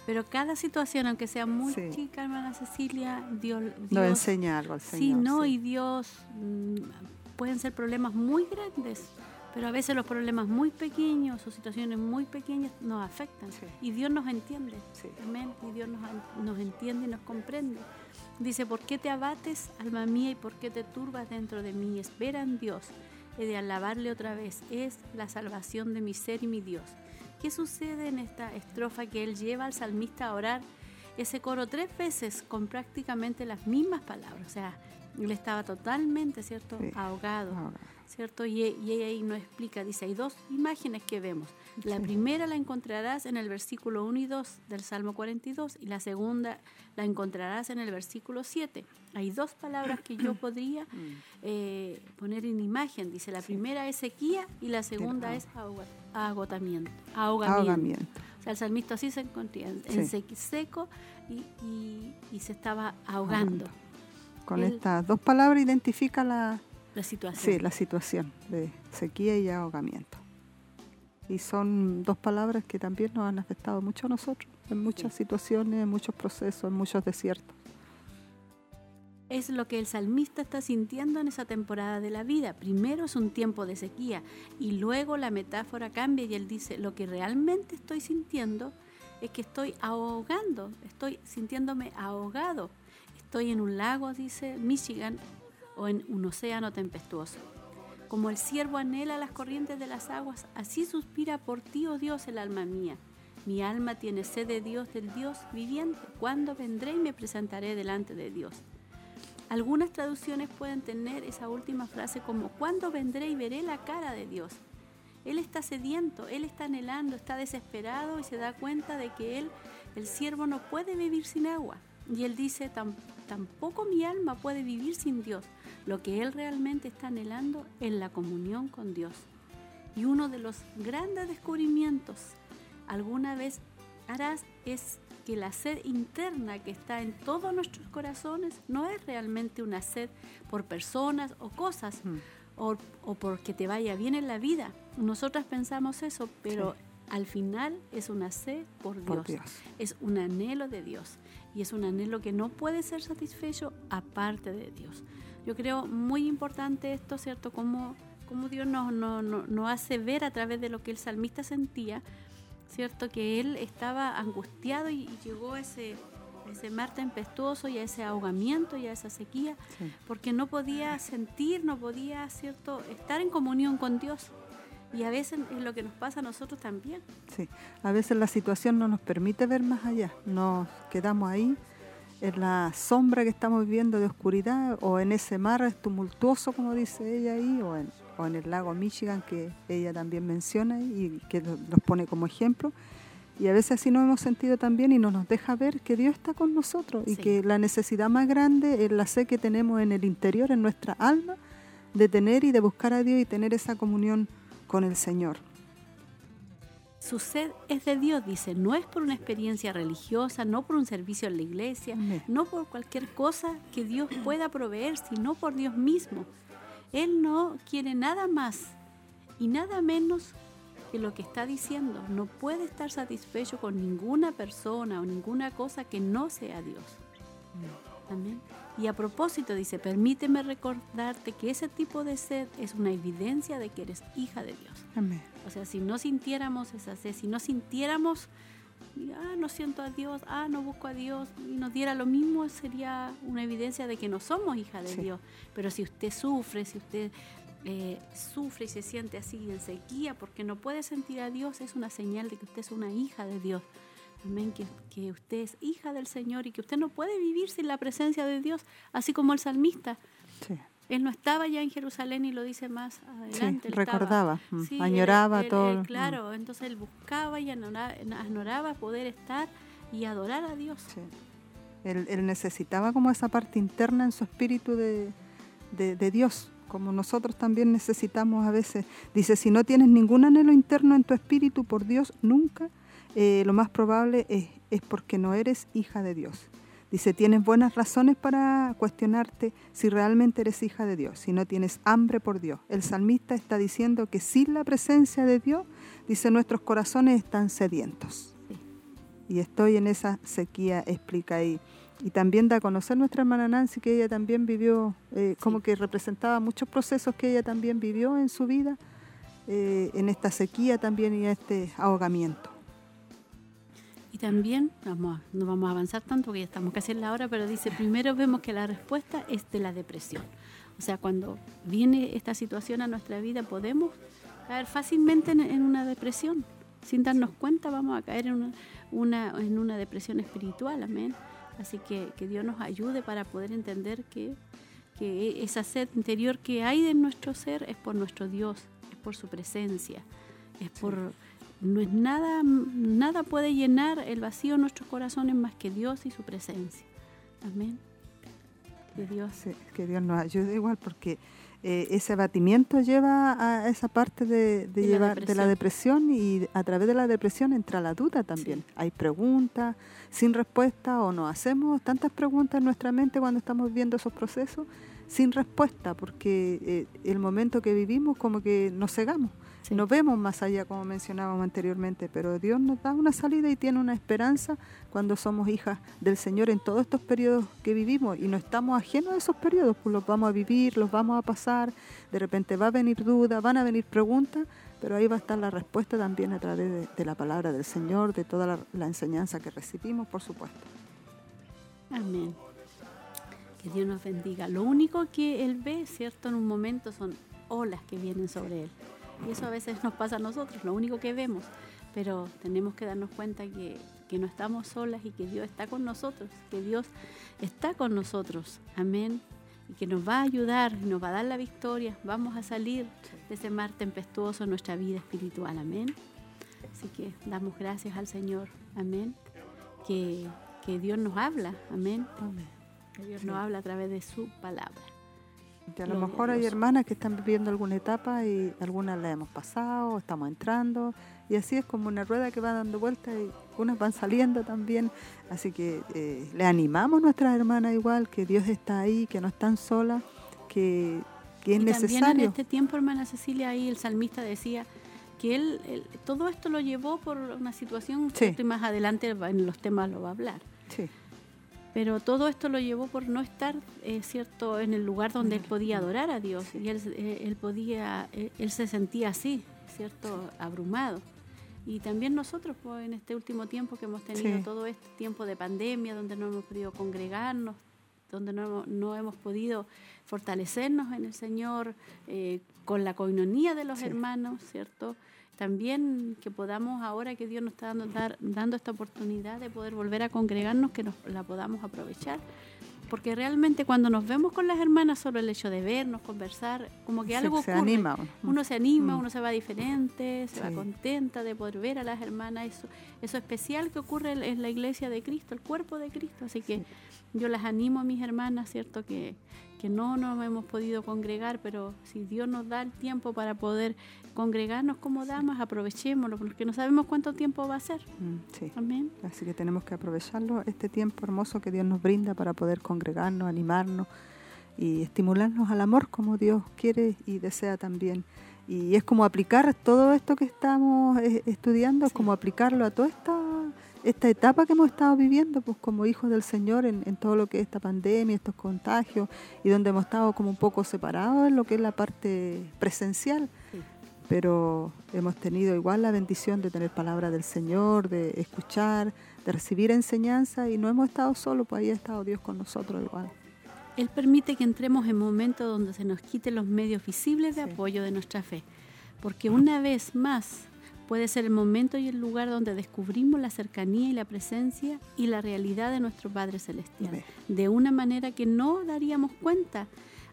Pero cada situación, aunque sea muy chica, hermana Cecilia, Dios, Dios nos enseña algo al Señor. Sí, no, y Dios, mm, pueden ser problemas muy grandes, pero a veces los problemas muy pequeños o situaciones muy pequeñas nos afectan. Y Dios nos entiende. Amén. Y Dios nos, nos entiende y nos comprende. Dice, ¿por qué te abates, alma mía, y por qué te turbas dentro de mí? Espera en Dios. He de alabarle otra vez. Es la salvación de mi ser y mi Dios. ¿Qué sucede en esta estrofa que él lleva al salmista a orar ese coro tres veces con prácticamente las mismas palabras? O sea, él estaba totalmente, ¿cierto?, ahogado, ¿cierto? Y, y, ella ahí nos explica, dice, hay dos imágenes que vemos. La primera la encontrarás en el versículo 1 y 2 del Salmo 42 y la segunda la encontrarás en el versículo 7. Hay dos palabras que yo [CLEARS THROAT] podría mm. eh, poner en imagen. Dice, la primera es sequía y la segunda es agotamiento, ahogamiento. O sea, el salmista así se encontraba, en seco y, y, se estaba ahogando. Con estas dos palabras identifica la, la situación. Sí, la situación de sequía y ahogamiento. Y son dos palabras que también nos han afectado mucho a nosotros, en muchas situaciones, en muchos procesos, en muchos desiertos. Es lo que el salmista está sintiendo en esa temporada de la vida. Primero es un tiempo de sequía y luego la metáfora cambia y él dice, lo que realmente estoy sintiendo es que estoy ahogando, estoy sintiéndome ahogado. Estoy en un lago, dice Michigan, o en un océano tempestuoso. Como el siervo anhela las corrientes de las aguas, así suspira por ti, oh Dios, el alma mía. Mi alma tiene sed de Dios, del Dios viviente. ¿Cuándo vendré y me presentaré delante de Dios? Algunas traducciones pueden tener esa última frase como ¿cuándo vendré y veré la cara de Dios? Él está sediento, él está anhelando, está desesperado y se da cuenta de que él, el siervo, no puede vivir sin agua. Y él dice, tampoco mi alma puede vivir sin Dios. Lo que él realmente está anhelando es la comunión con Dios. Y uno de los grandes descubrimientos alguna vez harás es que la sed interna que está en todos nuestros corazones no es realmente una sed por personas o cosas mm. o, o, porque te vaya bien en la vida. Nosotras pensamos eso, pero al final es una sed por Dios. Es un anhelo de Dios y es un anhelo que no puede ser satisfecho aparte de Dios. Yo creo muy importante esto, ¿cierto? Como, como Dios nos, nos, hace ver a través de lo que el salmista sentía, ¿cierto? Que él estaba angustiado y, llegó a ese, ese mar tempestuoso y a ese ahogamiento y a esa sequía, porque no podía sentir, no podía, ¿cierto?, estar en comunión con Dios. Y a veces es lo que nos pasa a nosotros también. Sí, a veces la situación no nos permite ver más allá, nos quedamos ahí en la sombra que estamos viviendo de oscuridad o en ese mar tumultuoso, como dice ella ahí, o en, o en el lago Michigan que ella también menciona y que nos pone como ejemplo. Y a veces así nos hemos sentido también y nos, nos deja ver que Dios está con nosotros y que la necesidad más grande es la sed que tenemos en el interior, en nuestra alma, de tener y de buscar a Dios y tener esa comunión con el Señor. Su sed es de Dios, dice, no es por una experiencia religiosa, no por un servicio en la iglesia, no por cualquier cosa que Dios pueda proveer, sino por Dios mismo. Él no quiere nada más y nada menos que lo que está diciendo. No puede estar satisfecho con ninguna persona o ninguna cosa que no sea Dios. Amén. Y a propósito dice, permíteme recordarte que ese tipo de sed es una evidencia de que eres hija de Dios. Amén. O sea, si no sintiéramos esa sed, si no sintiéramos, ah, no siento a Dios, ah, no busco a Dios, y nos diera lo mismo, sería una evidencia de que no somos hija de Dios. Pero si usted sufre, si usted eh, sufre y se siente así en sequía porque no puede sentir a Dios, es una señal de que usted es una hija de Dios. Amén, que, que usted es hija del Señor y que usted no puede vivir sin la presencia de Dios, así como el salmista. Sí. Él no estaba ya en Jerusalén y lo dice más adelante. Sí, él recordaba, mm, Sí, añoraba él- él- todo. él, mm. claro, entonces él buscaba y añora- añoraba poder estar y adorar a Dios. Sí. Él, él necesitaba como esa parte interna en su espíritu de, de- de Dios, como nosotros también necesitamos a veces. Dice, si no tienes ningún anhelo interno en tu espíritu por Dios, nunca, eh, lo más probable es, es porque no eres hija de Dios. Dice, tienes buenas razones para cuestionarte si realmente eres hija de Dios, si no tienes hambre por Dios. El salmista está diciendo que sin la presencia de Dios, dice, nuestros corazones están sedientos y estoy en esa sequía, explica ahí. Y también da a conocer nuestra hermana Nancy que ella también vivió, eh, como que representaba muchos procesos que ella también vivió en su vida, eh, en esta sequía también y este ahogamiento. También, vamos, no vamos a avanzar tanto porque ya estamos casi en la hora, pero dice, primero vemos que la respuesta es de la depresión. O sea, cuando viene esta situación a nuestra vida, podemos caer fácilmente en, en una depresión. Sin darnos cuenta, vamos a caer en una, una- en una depresión espiritual, amén. Así que que Dios nos ayude para poder entender que, que esa sed interior que hay en nuestro ser es por nuestro Dios, es por su presencia, es por no es nada, nada puede llenar el vacío en nuestros corazones más que Dios y su presencia. Amén. Que Dios Sí, que Dios nos ayude igual porque eh, ese abatimiento lleva a esa parte de, de De la llevar de la depresión y a través de la depresión entra la duda también. Sí. Hay preguntas sin respuesta o nos hacemos tantas preguntas en nuestra mente cuando estamos viendo esos procesos sin respuesta porque eh, el momento que vivimos como que nos cegamos. Sí. No vemos más allá, como mencionábamos anteriormente, pero Dios nos da una salida y tiene una esperanza cuando somos hijas del Señor en todos estos periodos que vivimos y no estamos ajenos a esos periodos, pues los vamos a vivir, los vamos a pasar, de repente va a venir duda, van a venir preguntas, pero ahí va a estar la respuesta también a través de, de la palabra del Señor, de toda la, la enseñanza que recibimos, por supuesto. Amén. Que Dios nos bendiga. Lo único que Él ve, ¿cierto? En un momento son olas que vienen sobre Él. Y eso a veces nos pasa a nosotros, lo único que vemos. Pero tenemos que darnos cuenta que, que no estamos solas y que Dios está con nosotros, que Dios está con nosotros. Amén. Y que nos va a ayudar, y nos va a dar la victoria. Vamos a salir de ese mar tempestuoso en nuestra vida espiritual. Amén. Así que damos gracias al Señor. Amén. Que, que Dios nos habla. Amén. Que Dios nos habla a través de su palabra. Y a lo a mejor hay hermanas que están viviendo alguna etapa y algunas la hemos pasado, estamos entrando, y así es como una rueda que va dando vueltas y unas van saliendo también. Así que eh, le animamos a nuestras hermanas igual, que Dios está ahí, que no están solas, que, que es y también en necesario. este tiempo, hermana Cecilia, ahí el salmista decía que él, él- todo esto lo llevó por una situación, Sí. y más adelante en los temas lo va a hablar. Sí, Pero todo esto lo llevó por no estar, eh, cierto, en el lugar donde él podía adorar a Dios. Y él, eh, él podía, eh, él se sentía así, cierto, abrumado. Y también nosotros, pues, en este último tiempo que hemos tenido Sí. todo este tiempo de pandemia, donde no hemos podido congregarnos, donde no, hemos- no hemos podido fortalecernos en el Señor, eh, con la coinonía de los Sí. hermanos, ¿cierto? También que podamos, ahora que Dios nos está dando, dar- dando esta oportunidad de poder volver a congregarnos, que nos la podamos aprovechar. Porque realmente cuando nos vemos con las hermanas, solo el hecho de vernos, conversar, como que se, algo se ocurre. anima. uno. Se anima, Mm. uno se va diferente, se va contenta de poder ver a las hermanas, eso, eso especial que ocurre en- en la iglesia de Cristo, el cuerpo de Cristo. Así que yo las animo a mis hermanas, ¿cierto? Que, que no nos hemos podido congregar, pero si Dios nos da el tiempo para poder congregarnos como damas, aprovechémoslo, porque no sabemos cuánto tiempo va a ser. Mm, sí. Amén. Así que tenemos que aprovecharlo, este tiempo hermoso que Dios nos brinda para poder congregarnos, animarnos y estimularnos al amor como Dios quiere y desea también. Y es como aplicar todo esto que estamos eh, estudiando, es como aplicarlo a toda esta, esta etapa que hemos estado viviendo, pues como hijos del Señor en, en todo lo que es esta pandemia, estos contagios, y donde hemos estado como un poco separados en lo que es la parte presencial Sí. Pero hemos tenido igual la bendición de tener palabra del Señor, de escuchar, de recibir enseñanza y no hemos estado solos, pues ahí ha estado Dios con nosotros igual. Él permite que entremos en momentos donde se nos quiten los medios visibles de Sí. apoyo de nuestra fe. Porque una vez más puede ser el momento y el lugar donde descubrimos la cercanía y la presencia y la realidad de nuestro Padre Celestial. De una manera que no daríamos cuenta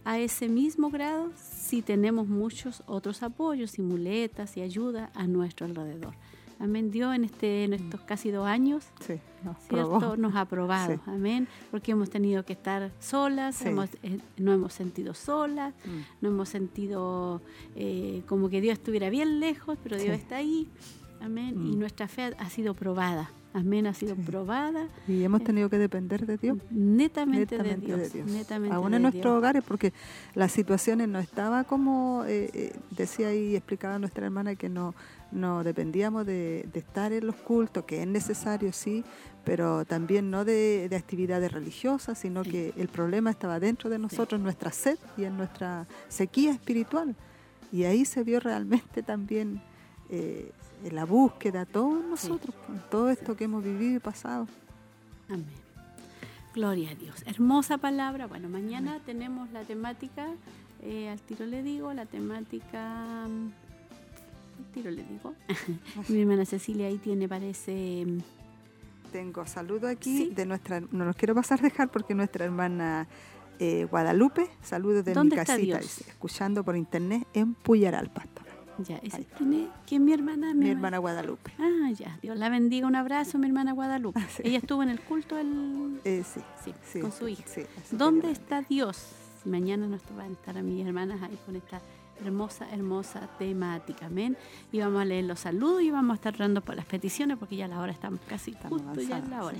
a ese mismo grado si tenemos muchos otros apoyos y muletas y ayuda a nuestro alrededor. Amén. Dios en, este, en estos casi dos años Sí, nos ¿cierto? probó. Nos ha probado, Sí. amén, porque hemos tenido que estar solas, Sí. hemos, eh, no hemos sentido solas, Mm. no hemos sentido eh, como que Dios estuviera bien lejos, pero Dios está ahí, amén, y Mm. nuestra fe ha, ha sido probada, amén, ha sido probada Y hemos tenido que depender de Dios. netamente, netamente de Dios, netamente aún de en nuestros Dios. hogares, porque las situaciones no estaba como eh, eh, decía y explicaba nuestra hermana que no, no dependíamos de, de estar en los cultos, que es necesario, sí, pero también no de, de actividades religiosas, sino Sí. que el problema estaba dentro de nosotros, en nuestra sed y en nuestra sequía espiritual. Y ahí se vio realmente también eh, la búsqueda, todos nosotros, con todo esto que hemos vivido y pasado. Amén. Gloria a Dios. Hermosa palabra. Bueno, mañana tenemos la temática, eh, al tiro le digo, la temática, mm, al tiro le digo. [LAUGHS] Mi hermana Cecilia ahí tiene, parece, mm, Tengo saludo aquí Sí. de nuestra, no los quiero pasar a dejar porque nuestra hermana eh, Guadalupe, saludos de mi ¿Dónde está casita, dice, escuchando por internet en Puyaral, pastor. Ya, ese. ¿quién, es? ¿quién es mi hermana? Mi hermana Guadalupe. Ah, ya, Dios la bendiga. Un abrazo, mi hermana Guadalupe. Ah, sí. Ella estuvo en el culto el... Eh, sí, sí, sí, con su hija. ¿Dónde está Dios? Mañana nos van a estar a mis hermanas ahí con esta hermosa, hermosa temática. Amén. Y vamos a leer los saludos y vamos a estar orando por las peticiones porque ya la hora estamos casi Estamos justo ya en la hora.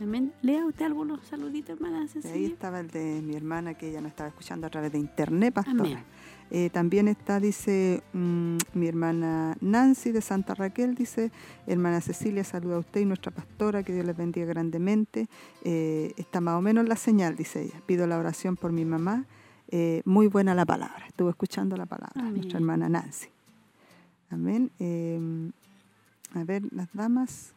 Amén. Lea usted algunos saluditos, hermana Ahí estaba el de mi hermana que ella nos estaba escuchando a través de internet, pastora. Amén. Eh, también está, dice mm, mi hermana Nancy de Santa Raquel, dice, hermana Cecilia, saluda a usted y nuestra pastora, que Dios les bendiga grandemente. Eh, está más o menos la señal, dice ella. Pido la oración por mi mamá. Eh, muy buena la palabra. Estuvo escuchando la palabra, Amén. nuestra hermana Nancy. Amén. A ver, las damas,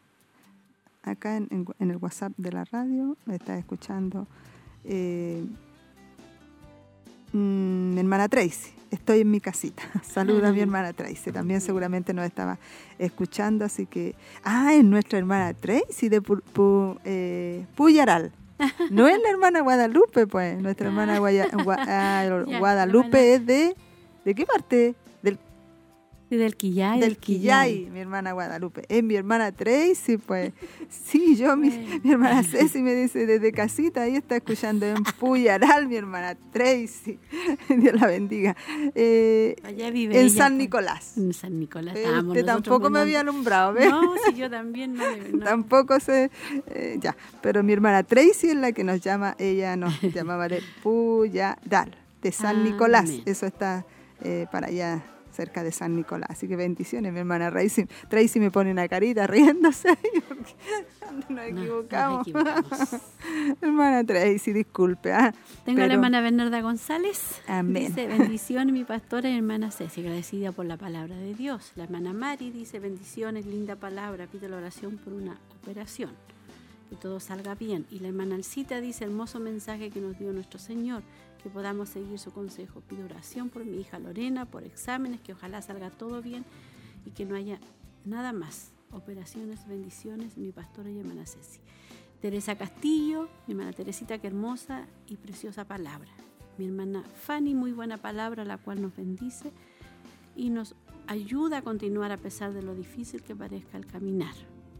acá en, en- en el WhatsApp de la radio, me está escuchando. Mm, hermana Tracy, estoy en mi casita. [LAUGHS] Saluda a mi Ah. hermana Tracy, también seguramente nos estaba escuchando, así que... Ah, es nuestra hermana Tracy de Pu- Pu- eh, Puyaral. [LAUGHS] No es la hermana Guadalupe, pues. Nuestra hermana Guaya- Gua- ah, [LAUGHS] Ya, Guadalupe es de... ¿De qué parte? Del, Quillay. del Quillay, mi hermana Guadalupe. Es mi hermana Tracy, pues. Sí, yo, mi, hermana Ceci me dice desde casita, ahí está escuchando en Puyaral, mi hermana Tracy. [LAUGHS] Dios la bendiga. Eh, Allá vive en ella, San pues. Nicolás. En San Nicolás. Eh, usted tampoco me había alumbrado, ¿ves? No, si yo también no, no. Tampoco sé, eh, ya. Pero mi hermana Tracy es la que nos llama, ella nos [LAUGHS] llamaba de Puyaral, de San Nicolás. Eso está eh, para allá cerca de San Nicolás. Así que bendiciones, mi hermana Tracy. Tracy me pone una carita riéndose [LAUGHS] nos No, equivocamos. nos equivocamos. [LAUGHS] hermana Tracy, disculpe. ah, Tengo a la pero- hermana Bernarda González. Amén. Dice, bendiciones mi pastora y hermana Ceci, agradecida por la palabra de Dios. La hermana Mari dice, bendiciones, linda palabra, pido la oración por una operación, que todo salga bien. Y la hermana Alcita dice, hermoso mensaje que nos dio nuestro Señor, que podamos seguir su consejo. Pido oración por mi hija Lorena, por exámenes, que ojalá salga todo bien y que no haya nada más. Operaciones, bendiciones, mi pastora y hermana Ceci. Teresa Castillo, mi hermana Teresita, que hermosa y preciosa palabra. Mi hermana Fanny, muy buena palabra, la cual nos bendice y nos ayuda a continuar a pesar de lo difícil que parezca el caminar.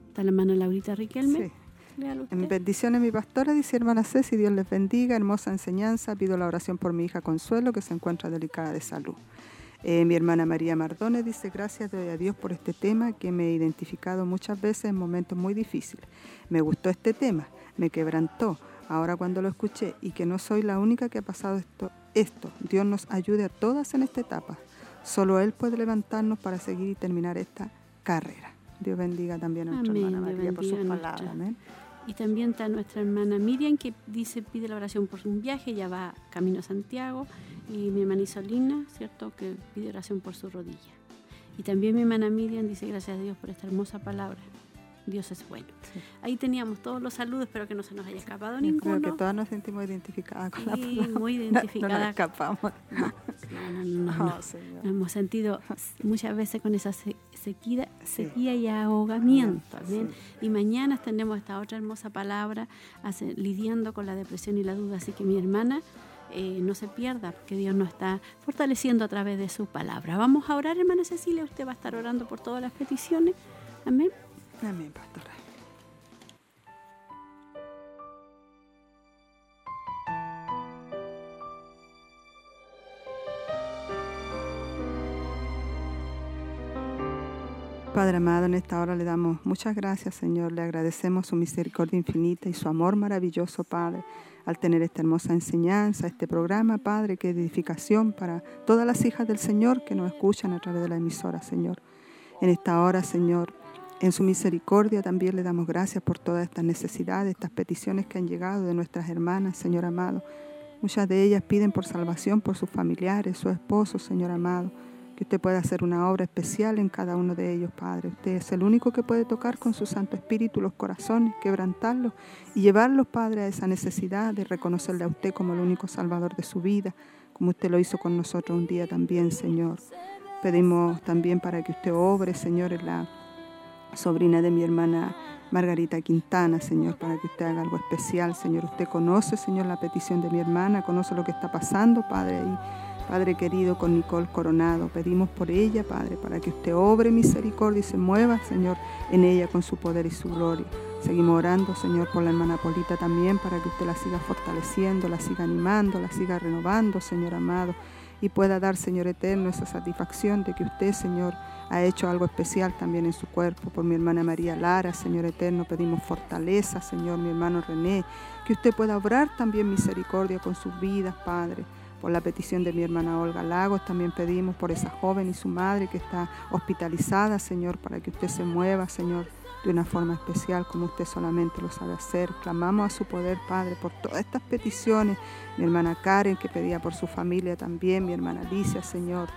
Está la hermana Laurita Riquelme. Sí. Léalo usted. En bendiciones, mi pastora, dice hermana Ceci, Dios les bendiga, hermosa enseñanza. Pido la oración por mi hija Consuelo, que se encuentra delicada de salud. Eh, mi hermana María Mardones dice, gracias doy a Dios por este tema que me he identificado muchas veces en momentos muy difíciles. Me gustó este tema, me quebrantó. Ahora cuando lo escuché y que no soy la única que ha pasado esto, esto, Dios nos ayude a todas en esta etapa. Solo Él puede levantarnos para seguir y terminar esta carrera. Dios bendiga también a nuestra Amén, hermana María por sus palabras. Amén. Y también está nuestra hermana Miriam que dice, pide la oración por un viaje, ya va camino a Santiago. Y mi hermana Isolina, ¿cierto? Que pide oración por su rodilla. Y también mi hermana Miriam dice, gracias a Dios por esta hermosa palabra. Dios es bueno. Ahí teníamos todos los saludos, espero que no se nos haya escapado Yo ninguno. Creo que todas nos sentimos identificadas con la Sí, palabra. muy [LAUGHS] No, no identificadas. nos escapamos. No, no, no, no, no. [LAUGHS] Oh, Señor. Nos hemos sentido muchas veces con esa sequía, y ahogamiento. amén. Sí. Y mañana tendremos esta otra hermosa palabra hace- lidiando con la depresión y la duda. Así que mi hermana, eh, no se pierda, porque Dios nos está fortaleciendo a través de su palabra. Vamos a orar, hermana Cecilia. Usted va a estar orando por todas las peticiones. Amén. Amén, pastora. Padre amado, en esta hora le damos muchas gracias, Señor. Le agradecemos su misericordia infinita y su amor maravilloso, Padre, al tener esta hermosa enseñanza, este programa, Padre, que edificación para todas las hijas del Señor que nos escuchan a través de la emisora, Señor. En esta hora, Señor, en su misericordia también le damos gracias por todas estas necesidades, estas peticiones que han llegado de nuestras hermanas, Señor amado. Muchas de ellas piden por salvación por sus familiares, su esposo, Señor amado. Que usted pueda hacer una obra especial en cada uno de ellos, Padre. Usted es el único que puede tocar con su Santo Espíritu los corazones, quebrantarlos y llevarlos, Padre, a esa necesidad de reconocerle a usted como el único Salvador de su vida, como usted lo hizo con nosotros un día también, Señor. Pedimos también para que usted obre, Señor, en la sobrina de mi hermana Margarita Quintana, Señor, para que usted haga algo especial, Señor. Usted conoce, Señor, la petición de mi hermana, conoce lo que está pasando, Padre, y Padre querido, con Nicole Coronado. Pedimos por ella, Padre, para que usted obre misericordia y se mueva, Señor, en ella con su poder y su gloria. Seguimos orando, Señor, por la hermana Polita también, para que usted la siga fortaleciendo, la siga animando, la siga renovando, Señor amado, y pueda dar, Señor eterno, esa satisfacción de que usted, Señor, ha hecho algo especial también en su cuerpo. Por mi hermana María Lara, Señor eterno, pedimos fortaleza, Señor, mi hermano René, que usted pueda obrar también misericordia con sus vidas, Padre. Por la petición de mi hermana Olga Lagos, también pedimos por esa joven y su madre que está hospitalizada, Señor, para que usted se mueva, Señor, de una forma especial como usted solamente lo sabe hacer. Clamamos a su poder, Padre, por todas estas peticiones. Mi hermana Karen, que pedía por su familia también, mi hermana Alicia, Señor.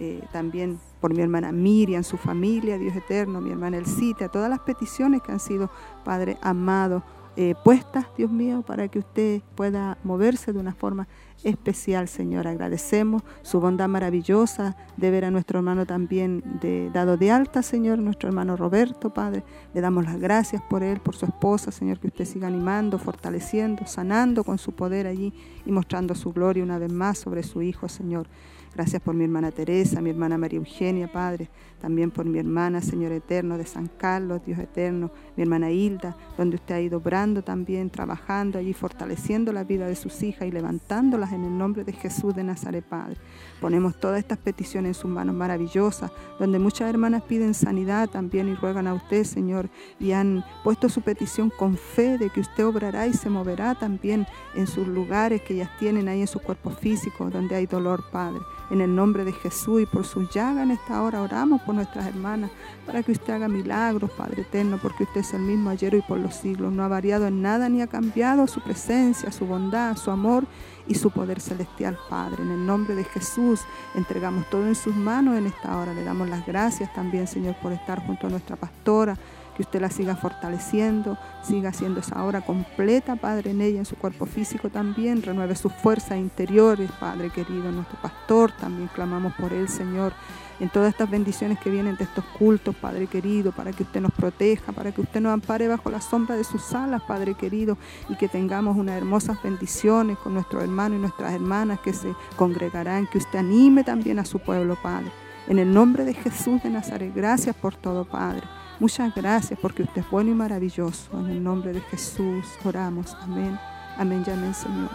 eh, también por mi hermana Miriam, su familia, Dios eterno, mi hermana Elcita, todas las peticiones que han sido, Padre amado, eh, puestas, Dios mío, para que usted pueda moverse de una forma especial, Señor. Agradecemos su bondad maravillosa de ver a nuestro hermano también de, dado de alta, Señor, nuestro hermano Roberto, Padre. Le damos las gracias por él, por su esposa, Señor, que usted siga animando, fortaleciendo, sanando con su poder allí y mostrando su gloria una vez más sobre su Hijo, Señor. Gracias por mi hermana Teresa, mi hermana María Eugenia, Padre. También por mi hermana, Señor Eterno, de San Carlos, Dios Eterno. Mi hermana Hilda, donde usted ha ido obrando también, trabajando allí, fortaleciendo la vida de sus hijas y levantándolas en el nombre de Jesús de Nazaret, Padre. Ponemos todas estas peticiones en sus manos maravillosas, donde muchas hermanas piden sanidad también y ruegan a usted, Señor, y han puesto su petición con fe de que usted obrará y se moverá también en sus lugares que ellas tienen ahí en sus cuerpos físicos, donde hay dolor, Padre. En el nombre de Jesús y por su llaga en esta hora oramos nuestras hermanas para que usted haga milagros, Padre eterno, porque usted es el mismo ayer y por los siglos. No ha variado en nada ni ha cambiado su presencia, su bondad, su amor y su poder celestial, Padre. En el nombre de Jesús entregamos todo en sus manos en esta hora. Le damos las gracias también, Señor, por estar junto a nuestra pastora. Que usted la siga fortaleciendo, siga haciendo esa obra completa, Padre, en ella, en su cuerpo físico también. Renueve sus fuerzas interiores, Padre querido, nuestro pastor. También clamamos por él, Señor en todas estas bendiciones que vienen de estos cultos, Padre querido, para que usted nos proteja, para que usted nos ampare bajo la sombra de sus alas, Padre querido, y que tengamos unas hermosas bendiciones con nuestros hermanos y nuestras hermanas que se congregarán, que usted anime también a su pueblo, Padre. En el nombre de Jesús de Nazaret, gracias por todo, Padre. Muchas gracias porque usted es bueno y maravilloso. En el nombre de Jesús oramos. Amén. Amén y Señor.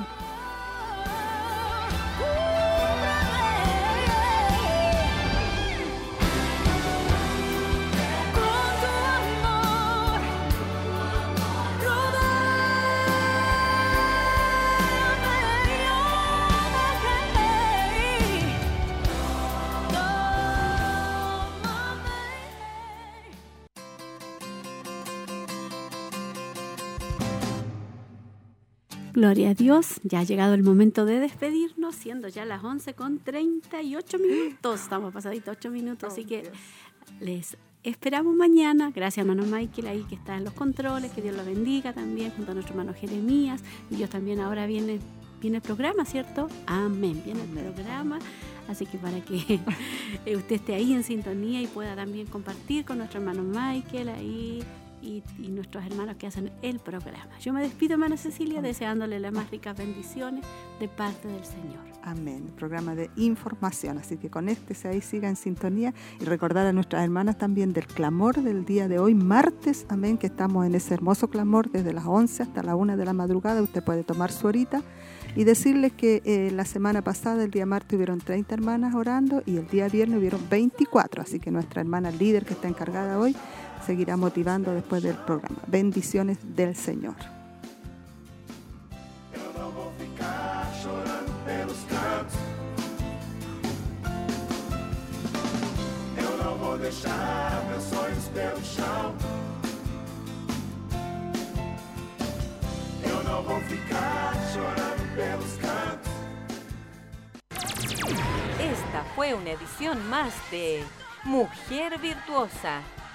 Gloria a Dios, ya ha llegado el momento de despedirnos, siendo ya las 11 con 38 minutos. Estamos pasaditos 8 minutos, así que les esperamos mañana. Gracias, hermano Michael, ahí que está en los controles. Que Dios lo bendiga también, junto a nuestro hermano Jeremías. Y también ahora viene, viene el programa, ¿cierto? Amén, viene el programa. Así que para que [LAUGHS] usted esté ahí en sintonía y pueda también compartir con nuestro hermano Michael ahí y, nuestros hermanos que hacen el programa. Yo me despido, hermana Cecilia, deseándole las más ricas bendiciones de parte del Señor. Amén. Programa de información. Así que conéctese ahí, siga en sintonía y recordar a nuestras hermanas también del clamor del día de hoy, martes. Amén. Que estamos en ese hermoso clamor desde las 11 hasta la 1 de la madrugada. Usted puede tomar su horita y decirles que eh, la semana pasada, el día martes, hubieron 30 hermanas orando y el día viernes hubieron 24. Así que nuestra hermana líder que está encargada hoy seguirá motivando después del programa. Bendiciones del Señor. Esta fue una edición más de Mujer Virtuosa